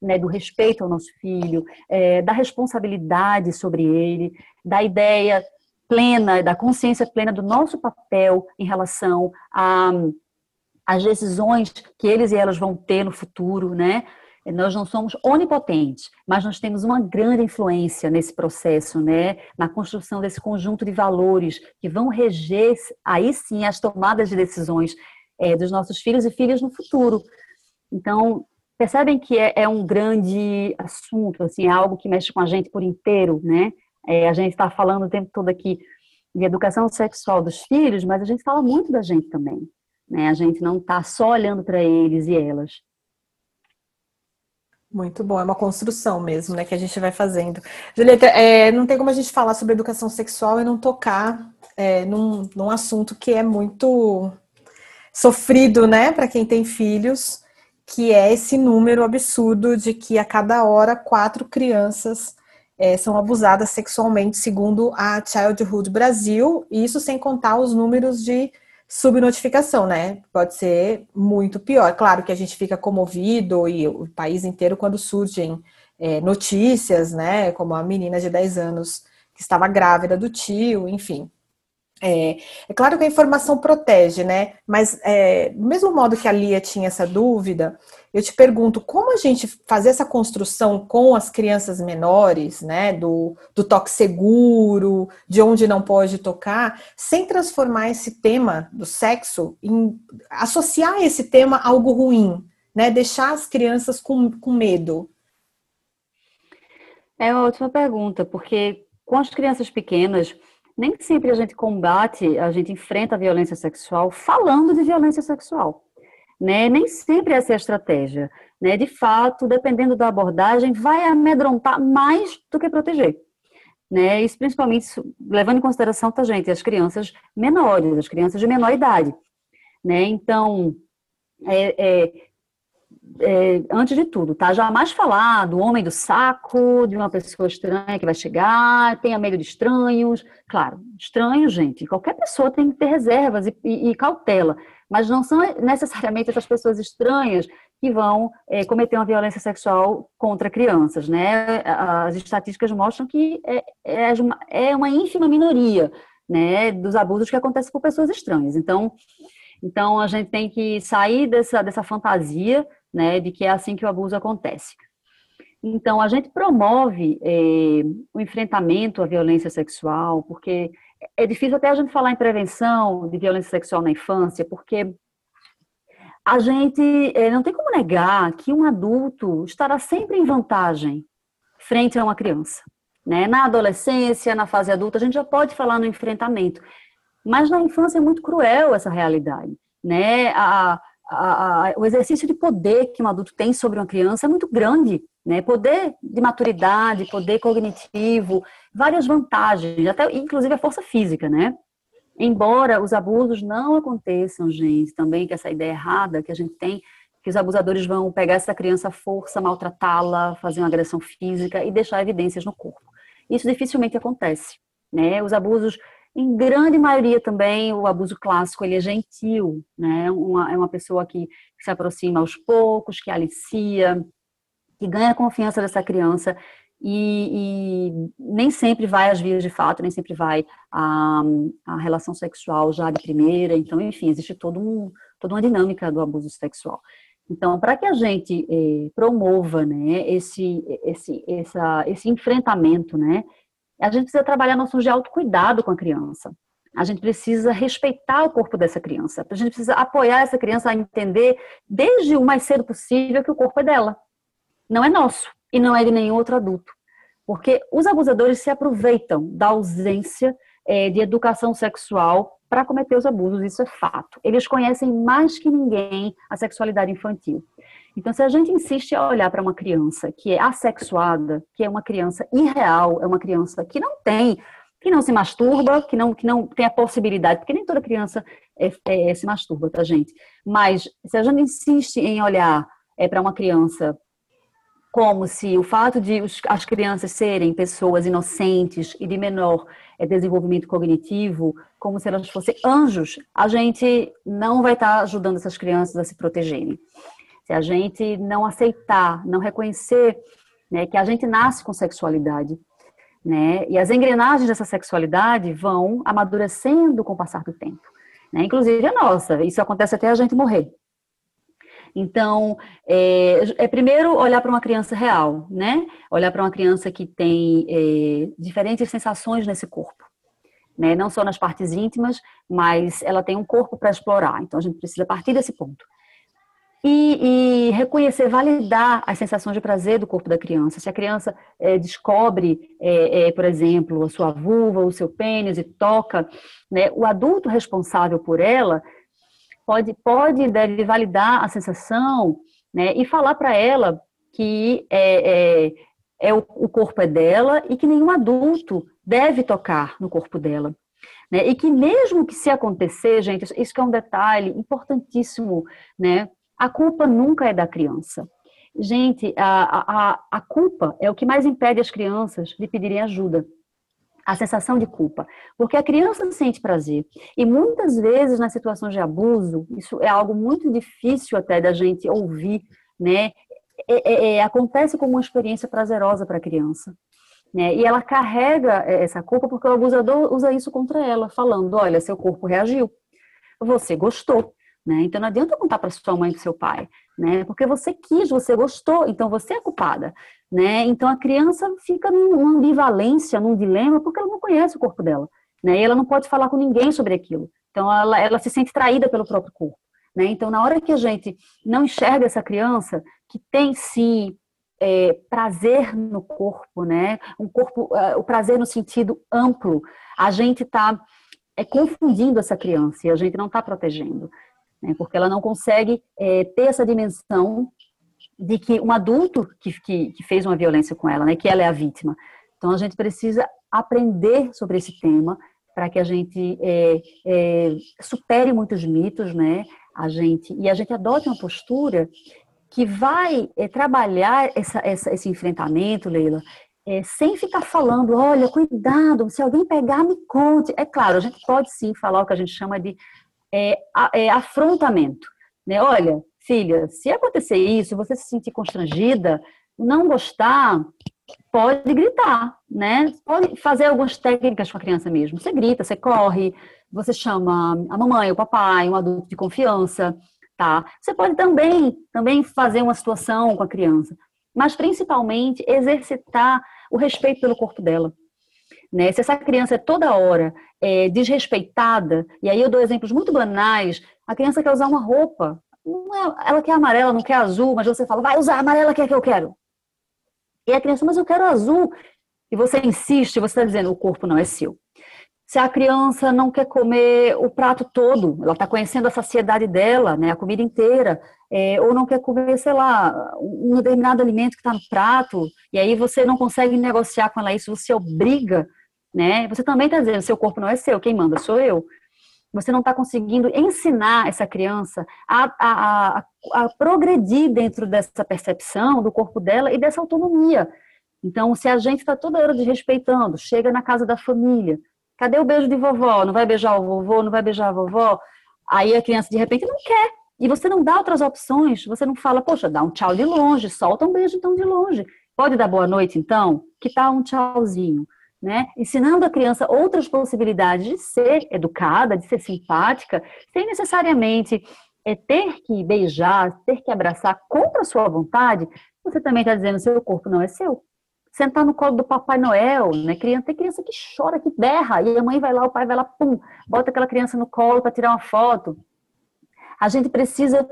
Speaker 3: né, do respeito ao nosso filho, é, da responsabilidade sobre ele, da ideia plena, da consciência plena do nosso papel em relação a as decisões que eles e elas vão ter no futuro, né? Nós não somos onipotentes, mas nós temos uma grande influência nesse processo, né? Na construção desse conjunto de valores que vão reger, aí sim, as tomadas de decisões é, dos nossos filhos e filhas no futuro. Então, percebem que é, é, um grande assunto, assim, é algo que mexe com a gente por inteiro, né? É, a gente está falando o tempo todo aqui de educação sexual dos filhos, mas a gente fala muito da gente também. Né? A gente não está só olhando para eles e elas.
Speaker 2: Muito bom, é uma construção mesmo, né, que a gente vai fazendo. Julieta, é, não tem como a gente falar sobre educação sexual e não tocar é, num, num assunto que é muito sofrido, né, para quem tem filhos, que é esse número absurdo de que a cada hora quatro crianças é, são abusadas sexualmente, segundo a Childhood Brasil, e isso sem contar os números de subnotificação, né? Pode ser muito pior. Claro que a gente fica comovido e o país inteiro quando surgem é, notícias, né? Como a menina de 10 anos que estava grávida do tio, enfim. É, é claro que a informação protege, né? Mas é, do mesmo modo que a Lia tinha essa dúvida, eu te pergunto como a gente fazer essa construção com as crianças menores, né? Do, do toque seguro, de onde não pode tocar, sem transformar esse tema do sexo em associar esse tema a algo ruim, né? Deixar as crianças com, com medo.
Speaker 3: É uma ótima pergunta, porque com as crianças pequenas nem sempre a gente combate, a gente enfrenta a violência sexual falando de violência sexual. Né? Nem sempre essa é a estratégia. Né? De fato, dependendo da abordagem, vai amedrontar mais do que proteger. Né? Isso principalmente levando em consideração, tá, gente, as crianças menores, as crianças de menor idade. Né? Então, é, é, é, antes de tudo, tá? Jamais falar do homem do saco, de uma pessoa estranha que vai chegar, tenha medo de estranhos. Claro, estranho, gente, qualquer pessoa tem que ter reservas e, e, e cautela, mas não são necessariamente essas pessoas estranhas que vão é, cometer uma violência sexual contra crianças, né? As estatísticas mostram que é, é, uma, é uma ínfima minoria, né, dos abusos que acontecem por pessoas estranhas. Então, então a gente tem que sair dessa, dessa fantasia né, de que é assim que o abuso acontece. Então, a gente promove é, o enfrentamento à violência sexual, porque é difícil até a gente falar em prevenção de violência sexual na infância, porque a gente é, não tem como negar que um adulto estará sempre em vantagem frente a uma criança. Né? Na adolescência, na fase adulta, a gente já pode falar no enfrentamento, mas na infância é muito cruel essa realidade. Né? A, a, a, o exercício de poder que um adulto tem sobre uma criança é muito grande, né? Poder de maturidade, poder cognitivo, várias vantagens, até inclusive a força física, né? Embora os abusos não aconteçam, gente, também que essa ideia errada que a gente tem, que os abusadores vão pegar essa criança à força, maltratá-la, fazer uma agressão física e deixar evidências no corpo. Isso dificilmente acontece, né? Os abusos, em grande maioria também, o abuso clássico, ele é gentil, né? Uma, é uma pessoa que se aproxima aos poucos, que alicia, que ganha a confiança dessa criança e, e, nem sempre vai às vias de fato, nem sempre vai à, à relação sexual já de primeira. Então, enfim, existe todo um, toda uma dinâmica do abuso sexual. Então, para que a gente eh, promova né, esse, esse, essa, esse enfrentamento, né, a gente precisa trabalhar noções de autocuidado com a criança. A gente precisa respeitar o corpo dessa criança. A gente precisa apoiar essa criança a entender, desde o mais cedo possível, que o corpo é dela. Não é nosso e não é de nenhum outro adulto. Porque os abusadores se aproveitam da ausência é, de educação sexual para cometer os abusos, isso é fato. Eles conhecem mais que ninguém a sexualidade infantil. Então, se a gente insiste a olhar para uma criança que é assexuada, que é uma criança irreal, é uma criança que não tem, que não se masturba, que não, que não tem a possibilidade, porque nem toda criança é, é, se masturba, tá, gente? Mas se a gente insiste em olhar é, para uma criança como se o fato de as crianças serem pessoas inocentes e de menor é, desenvolvimento cognitivo, como se elas fossem anjos, a gente não vai estar ajudando essas crianças a se protegerem. Se a gente não aceitar, não reconhecer né, que a gente nasce com sexualidade, né, e as engrenagens dessa sexualidade vão amadurecendo com o passar do tempo, né, inclusive a nossa. Isso acontece até a gente morrer. Então, é, é primeiro olhar para uma criança real, né? Olhar para uma criança que tem é, diferentes sensações nesse corpo. Né? Não só nas partes íntimas, mas ela tem um corpo para explorar. Então, a gente precisa partir desse ponto. E, e, reconhecer, validar as sensações de prazer do corpo da criança. Se a criança é, descobre, é, é, por exemplo, a sua vulva, o seu pênis e toca, né, o adulto responsável por ela pode, pode deve validar a sensação né, e falar para ela que é, é, é o, o, corpo é dela e que nenhum adulto deve tocar no corpo dela. Né? E que mesmo que se acontecer, gente, isso que é um detalhe importantíssimo, né? A culpa nunca é da criança. Gente, a, a, a culpa é o que mais impede as crianças de pedirem ajuda a sensação de culpa, porque a criança sente prazer. E muitas vezes nas situações de abuso, isso é algo muito difícil até da gente ouvir, né? É, é, é, acontece como uma experiência prazerosa para a criança. Né? E ela carrega é, essa culpa porque o abusador usa isso contra ela, falando: olha, seu corpo reagiu, você gostou. Né? Então não adianta contar para sua mãe e para seu pai, né? Porque você quis, você gostou, então você é culpada, né? Então a criança fica numa ambivalência, num dilema, porque ela não conhece o corpo dela, né? E ela não pode falar com ninguém sobre aquilo. Então ela, ela se sente traída pelo próprio corpo, né? Então na hora que a gente não enxerga essa criança que tem sim é, prazer no corpo, né? Um corpo, uh, o prazer no sentido amplo, a gente está é, confundindo essa criança e a gente não está protegendo né, porque ela não consegue é, ter essa dimensão de que um adulto que, que, que, fez uma violência com ela, né, que ela é a vítima. Então a gente precisa aprender sobre esse tema para que a gente é, é, supere muitos mitos, né? A gente e a gente adote uma postura que vai é, trabalhar essa, essa, esse enfrentamento, Leila, é, sem ficar falando, olha, cuidado, se alguém pegar, me conte. É claro, a gente pode sim falar o que a gente chama de é, é, afrontamento. Né? Olha, filha, se acontecer isso, você se sentir constrangida, não gostar, pode gritar, né? Pode fazer algumas técnicas com a criança mesmo. Você grita, você corre, você chama a mamãe, o papai, um adulto de confiança, tá? Você pode também, também fazer uma situação com a criança, mas principalmente exercitar o respeito pelo corpo dela. Né? Se essa criança é toda hora é, desrespeitada, e aí eu dou exemplos muito banais, a criança quer usar uma roupa, é, ela quer amarela, não quer azul, mas você fala, vai usar amarela que é que eu quero. E a criança, mas eu quero azul. E você insiste, você está dizendo, o corpo não é seu. Se a criança não quer comer o prato todo, ela está conhecendo a saciedade dela, né, a comida inteira, é, ou não quer comer, sei lá, um determinado alimento que está no prato, e aí você não consegue negociar com ela isso, você obriga né? Você também está dizendo, seu corpo não é seu, quem manda sou eu. você não está conseguindo ensinar essa criança a, a, a, a, progredir dentro dessa percepção do corpo dela e dessa autonomia. Então, se a gente está toda hora desrespeitando, chega na casa da família, cadê o beijo de vovó? Não vai beijar o vovô, não vai beijar a vovó? Aí a criança de repente não quer. E você não dá outras opções, você não fala, poxa, dá um tchau de longe, solta um beijo então de longe. Pode dar boa noite então? Que tal um tchauzinho? Né? Ensinando a criança outras possibilidades de ser educada, de ser simpática, sem necessariamente é, ter que beijar, ter que abraçar contra a sua vontade, você também está dizendo que seu corpo não é seu. Sentar no colo do Papai Noel, né? Criança, tem criança que chora, que berra, e a mãe vai lá, o pai vai lá, pum, bota aquela criança no colo para tirar uma foto. A gente precisa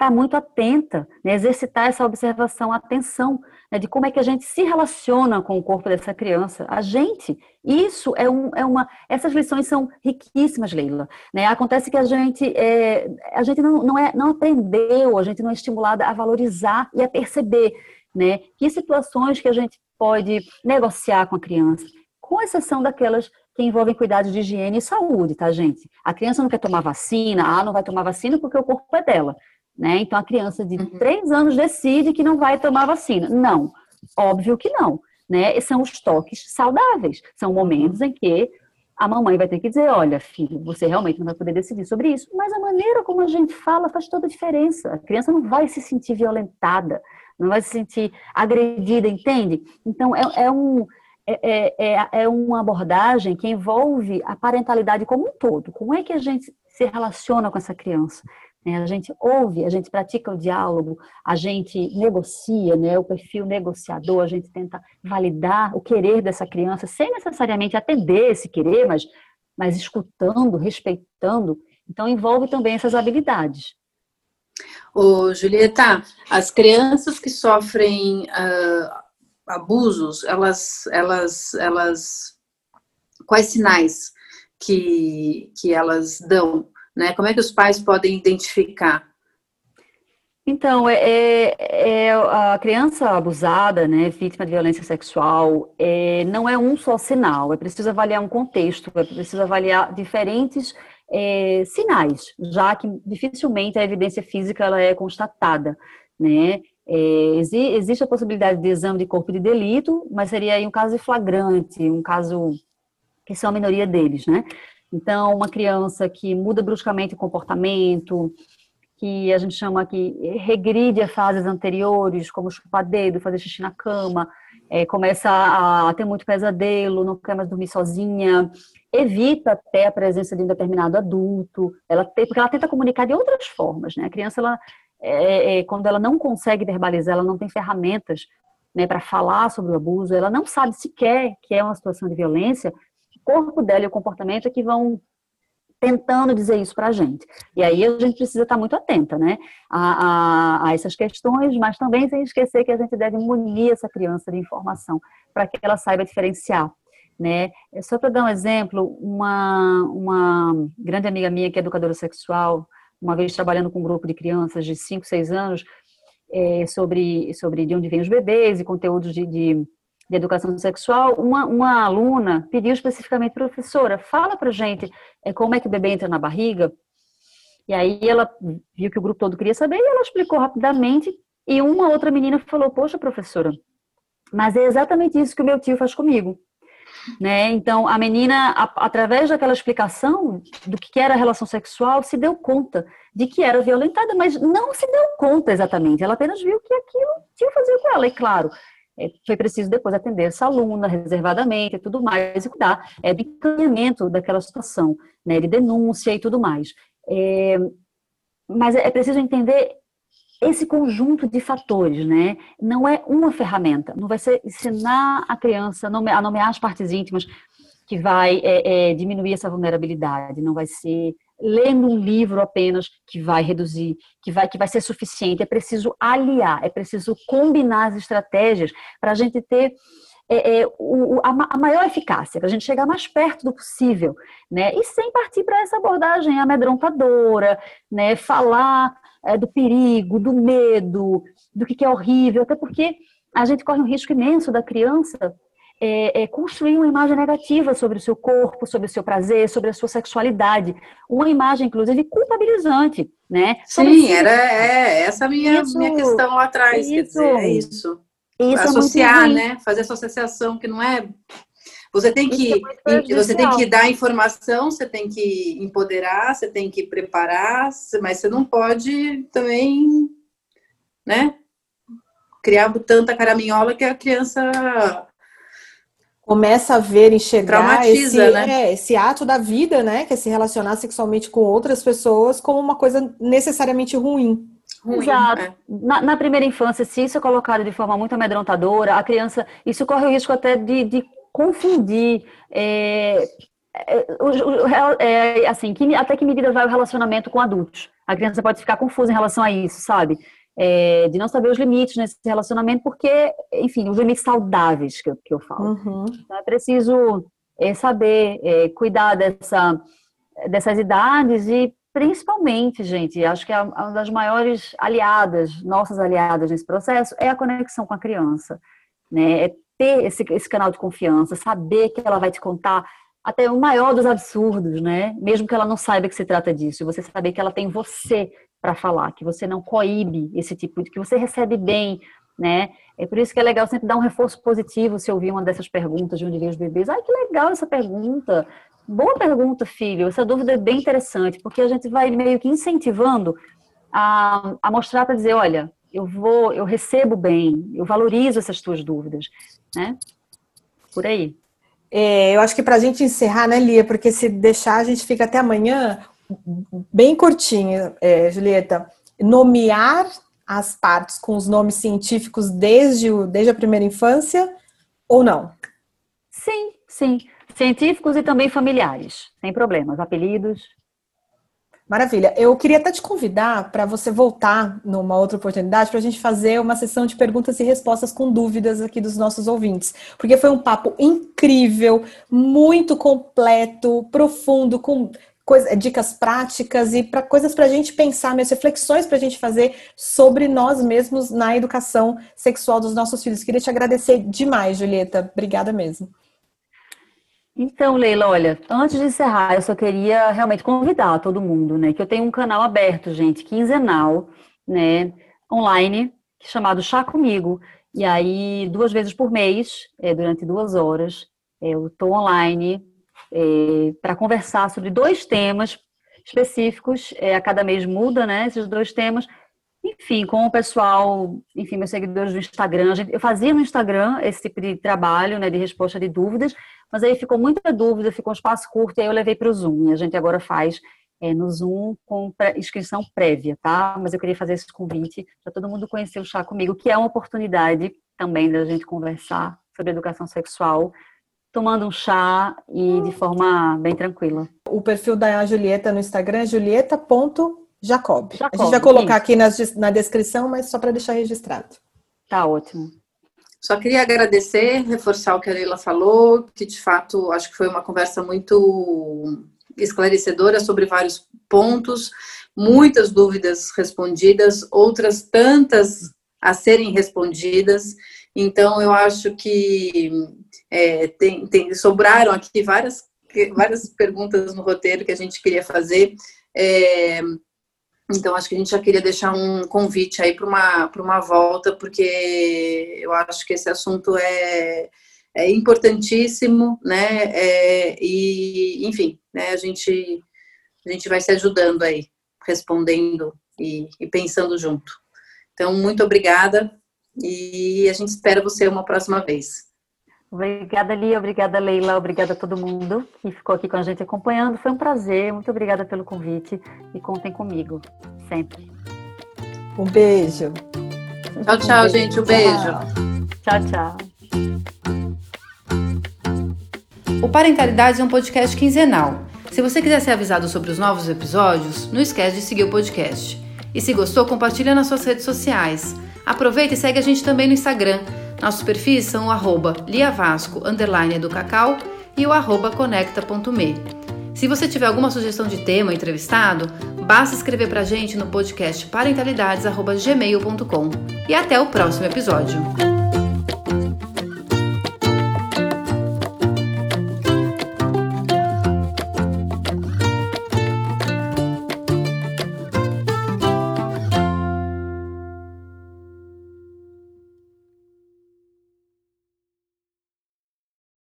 Speaker 3: estar tá muito atenta, né? exercitar essa observação, atenção, né? de como é que a gente se relaciona com o corpo dessa criança. A gente, isso é, um, é uma. Essas lições são riquíssimas, Leila. Né? Acontece que a gente, é, a gente não, não, é, não aprendeu, a gente não é estimulada a valorizar e a perceber né? que situações que a gente pode negociar com a criança, com exceção daquelas que envolvem cuidados de higiene e saúde, tá, gente? A criança não quer tomar vacina, ah, não vai tomar vacina porque o corpo é dela. Né? Então, a criança de uhum. três anos decide que não vai tomar vacina. Não, óbvio que não. Né? E são os toques saudáveis. São momentos em que a mamãe vai ter que dizer: olha, filho, você realmente não vai poder decidir sobre isso. Mas a maneira como a gente fala faz toda a diferença. A criança não vai se sentir violentada, não vai se sentir agredida, entende? Então, é, é um. É, é, é, é uma abordagem que envolve a parentalidade como um todo. Como é que a gente se relaciona com essa criança? Né? A gente ouve, a gente pratica o diálogo, a gente negocia, né? o perfil negociador, a gente tenta validar o querer dessa criança, sem necessariamente atender esse querer, mas, mas escutando, respeitando. Então, envolve também essas habilidades.
Speaker 1: Ô, Julieta, as crianças que sofrem uh, abusos, elas, elas, elas, quais sinais que, que elas dão? Né? Como é que os pais podem identificar?
Speaker 3: Então, é, é, é a criança abusada, né, vítima de violência sexual, é, não é um só sinal, é preciso avaliar um contexto, é preciso avaliar diferentes é, sinais, já que dificilmente a evidência física ela é constatada, né? É, existe a possibilidade de exame de corpo de delito, mas seria aí um caso flagrante, um caso que são a minoria deles, né? Então, uma criança que muda bruscamente o comportamento, que a gente chama que regride a fases anteriores, como chupar dedo, fazer xixi na cama, é, começa a, ter muito pesadelo, não quer mais dormir sozinha, evita até a presença de um determinado adulto, ela tem, porque ela tenta comunicar de outras formas, né? A criança, ela, é, é, quando ela não consegue verbalizar, ela não tem ferramentas né, para falar sobre o abuso, ela não sabe sequer que é uma situação de violência, corpo dela e o comportamento é que vão tentando dizer isso para a gente. E aí a gente precisa estar muito atenta, né, a, a, a, essas questões, mas também sem esquecer que a gente deve munir essa criança de informação para que ela saiba diferenciar, né. Só para dar um exemplo, uma, uma grande amiga minha que é educadora sexual, uma vez trabalhando com um grupo de crianças de 5, 6 anos, é, sobre, sobre de onde vêm os bebês e conteúdos de, de de educação sexual, uma, uma aluna pediu especificamente, professora, fala pra gente é, como é que o bebê entra na barriga. E aí ela viu que o grupo todo queria saber e ela explicou rapidamente. E uma outra menina falou: Poxa, professora, mas é exatamente isso que o meu tio faz comigo. Né? Então, a menina, a, através daquela explicação do que era a relação sexual, se deu conta de que era violentada, mas não se deu conta exatamente. Ela apenas viu que aquilo tinha fazia com ela. E claro, foi preciso depois atender essa aluna reservadamente e tudo mais, e cuidar é, do encaminhamento daquela situação, né, de denúncia e tudo mais. É, mas é preciso entender esse conjunto de fatores, né? Não é uma ferramenta, não vai ser ensinar a criança a nomear as partes íntimas que vai é, é, diminuir essa vulnerabilidade, não vai ser lendo um livro apenas que vai reduzir, que vai, que vai ser suficiente. É preciso aliar, é preciso combinar as estratégias para a gente ter é, é, o, a, a, maior eficácia, para a gente chegar mais perto do possível, né? E sem partir para essa abordagem amedrontadora, né? Falar é, do perigo, do medo, do que, que é horrível, até porque a gente corre um risco imenso da criança é, é, construir uma imagem negativa sobre o seu corpo, sobre o seu prazer, sobre a sua sexualidade. Uma imagem, inclusive, culpabilizante, né?
Speaker 1: Sim, era é, essa minha, isso, minha questão lá atrás, isso, quer dizer, é isso. isso é Associar, né? Fazer essa associação que não é você tem que é você tem que dar informação, você tem que empoderar, você tem que preparar, mas você não pode também, né? Criar tanta caraminhola que a criança
Speaker 2: começa a ver, enxergar esse, né? é, esse ato da vida, né? Que é se relacionar sexualmente com outras pessoas como uma coisa necessariamente ruim.
Speaker 3: Ruim, Exato. É. Na, na, primeira infância, se isso é colocado de forma muito amedrontadora, a criança, isso corre o risco até de, de confundir. É, é, é, assim, que, até que medida vai o relacionamento com adultos? A criança pode ficar confusa em relação a isso, sabe? É, de não saber os limites nesse relacionamento, porque, enfim, os limites saudáveis que eu, que eu falo. Uhum. Então, é preciso é, saber é, cuidar dessa, dessas idades e, principalmente, gente, acho que uma das maiores aliadas, nossas aliadas nesse processo, é a conexão com a criança, né? É ter esse, esse canal de confiança, saber que ela vai te contar até o maior dos absurdos, né? Mesmo que ela não saiba que se trata disso, você saber que ela tem você para falar, que você não coíbe esse tipo de que você recebe bem, né? É por isso que é legal sempre dar um reforço positivo se ouvir uma dessas perguntas de onde vem os bebês. Ai, que legal essa pergunta. Boa pergunta, filho. Essa dúvida é bem interessante, porque a gente vai meio que incentivando a, a mostrar para dizer, olha, eu vou, eu recebo bem, eu valorizo essas tuas dúvidas, né? Por aí.
Speaker 2: É, eu acho que para a gente encerrar, né, Lia? Porque se deixar, a gente fica até amanhã bem curtinho, é, Julieta, nomear as partes com os nomes científicos desde, o, desde a primeira infância ou não?
Speaker 3: Sim, sim. Científicos e também familiares, sem problemas, apelidos.
Speaker 2: Maravilha. Eu queria até te convidar para você voltar numa outra oportunidade para a gente fazer uma sessão de perguntas e respostas com dúvidas aqui dos nossos ouvintes, porque foi um papo incrível, muito completo, profundo, com coisa, dicas práticas e para coisas para a gente pensar, minhas reflexões para a gente fazer sobre nós mesmos na educação sexual dos nossos filhos. Queria te agradecer demais, Julieta. Obrigada mesmo.
Speaker 3: Então, Leila, olha, antes de encerrar, eu só queria realmente convidar todo mundo, né? Que eu tenho um canal aberto, gente, quinzenal, né? Online, chamado Chá Comigo. E aí, duas vezes por mês, é, durante duas horas, eu estou online é, para conversar sobre dois temas específicos. É, a cada mês muda, né? Esses dois temas. Enfim, com o pessoal, enfim, meus seguidores do Instagram, gente, eu fazia no Instagram esse tipo de trabalho, né, de resposta de dúvidas, mas aí ficou muita dúvida, ficou um espaço curto, e aí eu levei para o Zoom. E a gente agora faz é, no Zoom com inscrição prévia, tá? Mas eu queria fazer esse convite para todo mundo conhecer o Chá comigo, que é uma oportunidade também da gente conversar sobre educação sexual tomando um chá e de forma bem tranquila.
Speaker 2: O perfil da Julieta no Instagram é julieta.jacob. A gente vai colocar isso. aqui na, na descrição, mas só para deixar registrado.
Speaker 3: Tá ótimo.
Speaker 1: Só queria agradecer, reforçar o que a Leila falou, que de fato acho que foi uma conversa muito esclarecedora sobre vários pontos, muitas dúvidas respondidas, outras tantas a serem respondidas. Então, eu acho que é, tem, tem, sobraram aqui várias, várias perguntas no roteiro que a gente queria fazer. É, então, acho que a gente já queria deixar um convite aí para uma, uma volta, porque eu acho que esse assunto é, é importantíssimo, né? É, e, enfim, né, a, gente, a gente vai se ajudando aí, respondendo e, e pensando junto. Então, muito obrigada e a gente espera você uma próxima vez.
Speaker 3: Obrigada, Lia. Obrigada, Leila. Obrigada a todo mundo que ficou aqui com a gente acompanhando. Foi um prazer. Muito obrigada pelo convite e contem comigo sempre.
Speaker 2: Um beijo.
Speaker 1: Tchau, tchau, um gente. Um beijo.
Speaker 3: Tchau, tchau.
Speaker 1: O Parentalidade é um podcast quinzenal. Se você quiser ser avisado sobre os novos episódios, não esquece de seguir o podcast. E se gostou, compartilha nas suas redes sociais. Aproveita e segue a gente também no Instagram. Nossos perfis são o arroba liavasco, underline do cacau e o arroba conecta.me. Se você tiver alguma sugestão de tema ou entrevistado, basta escrever pra gente no podcast parentalidades.gmail.com. E até o próximo episódio.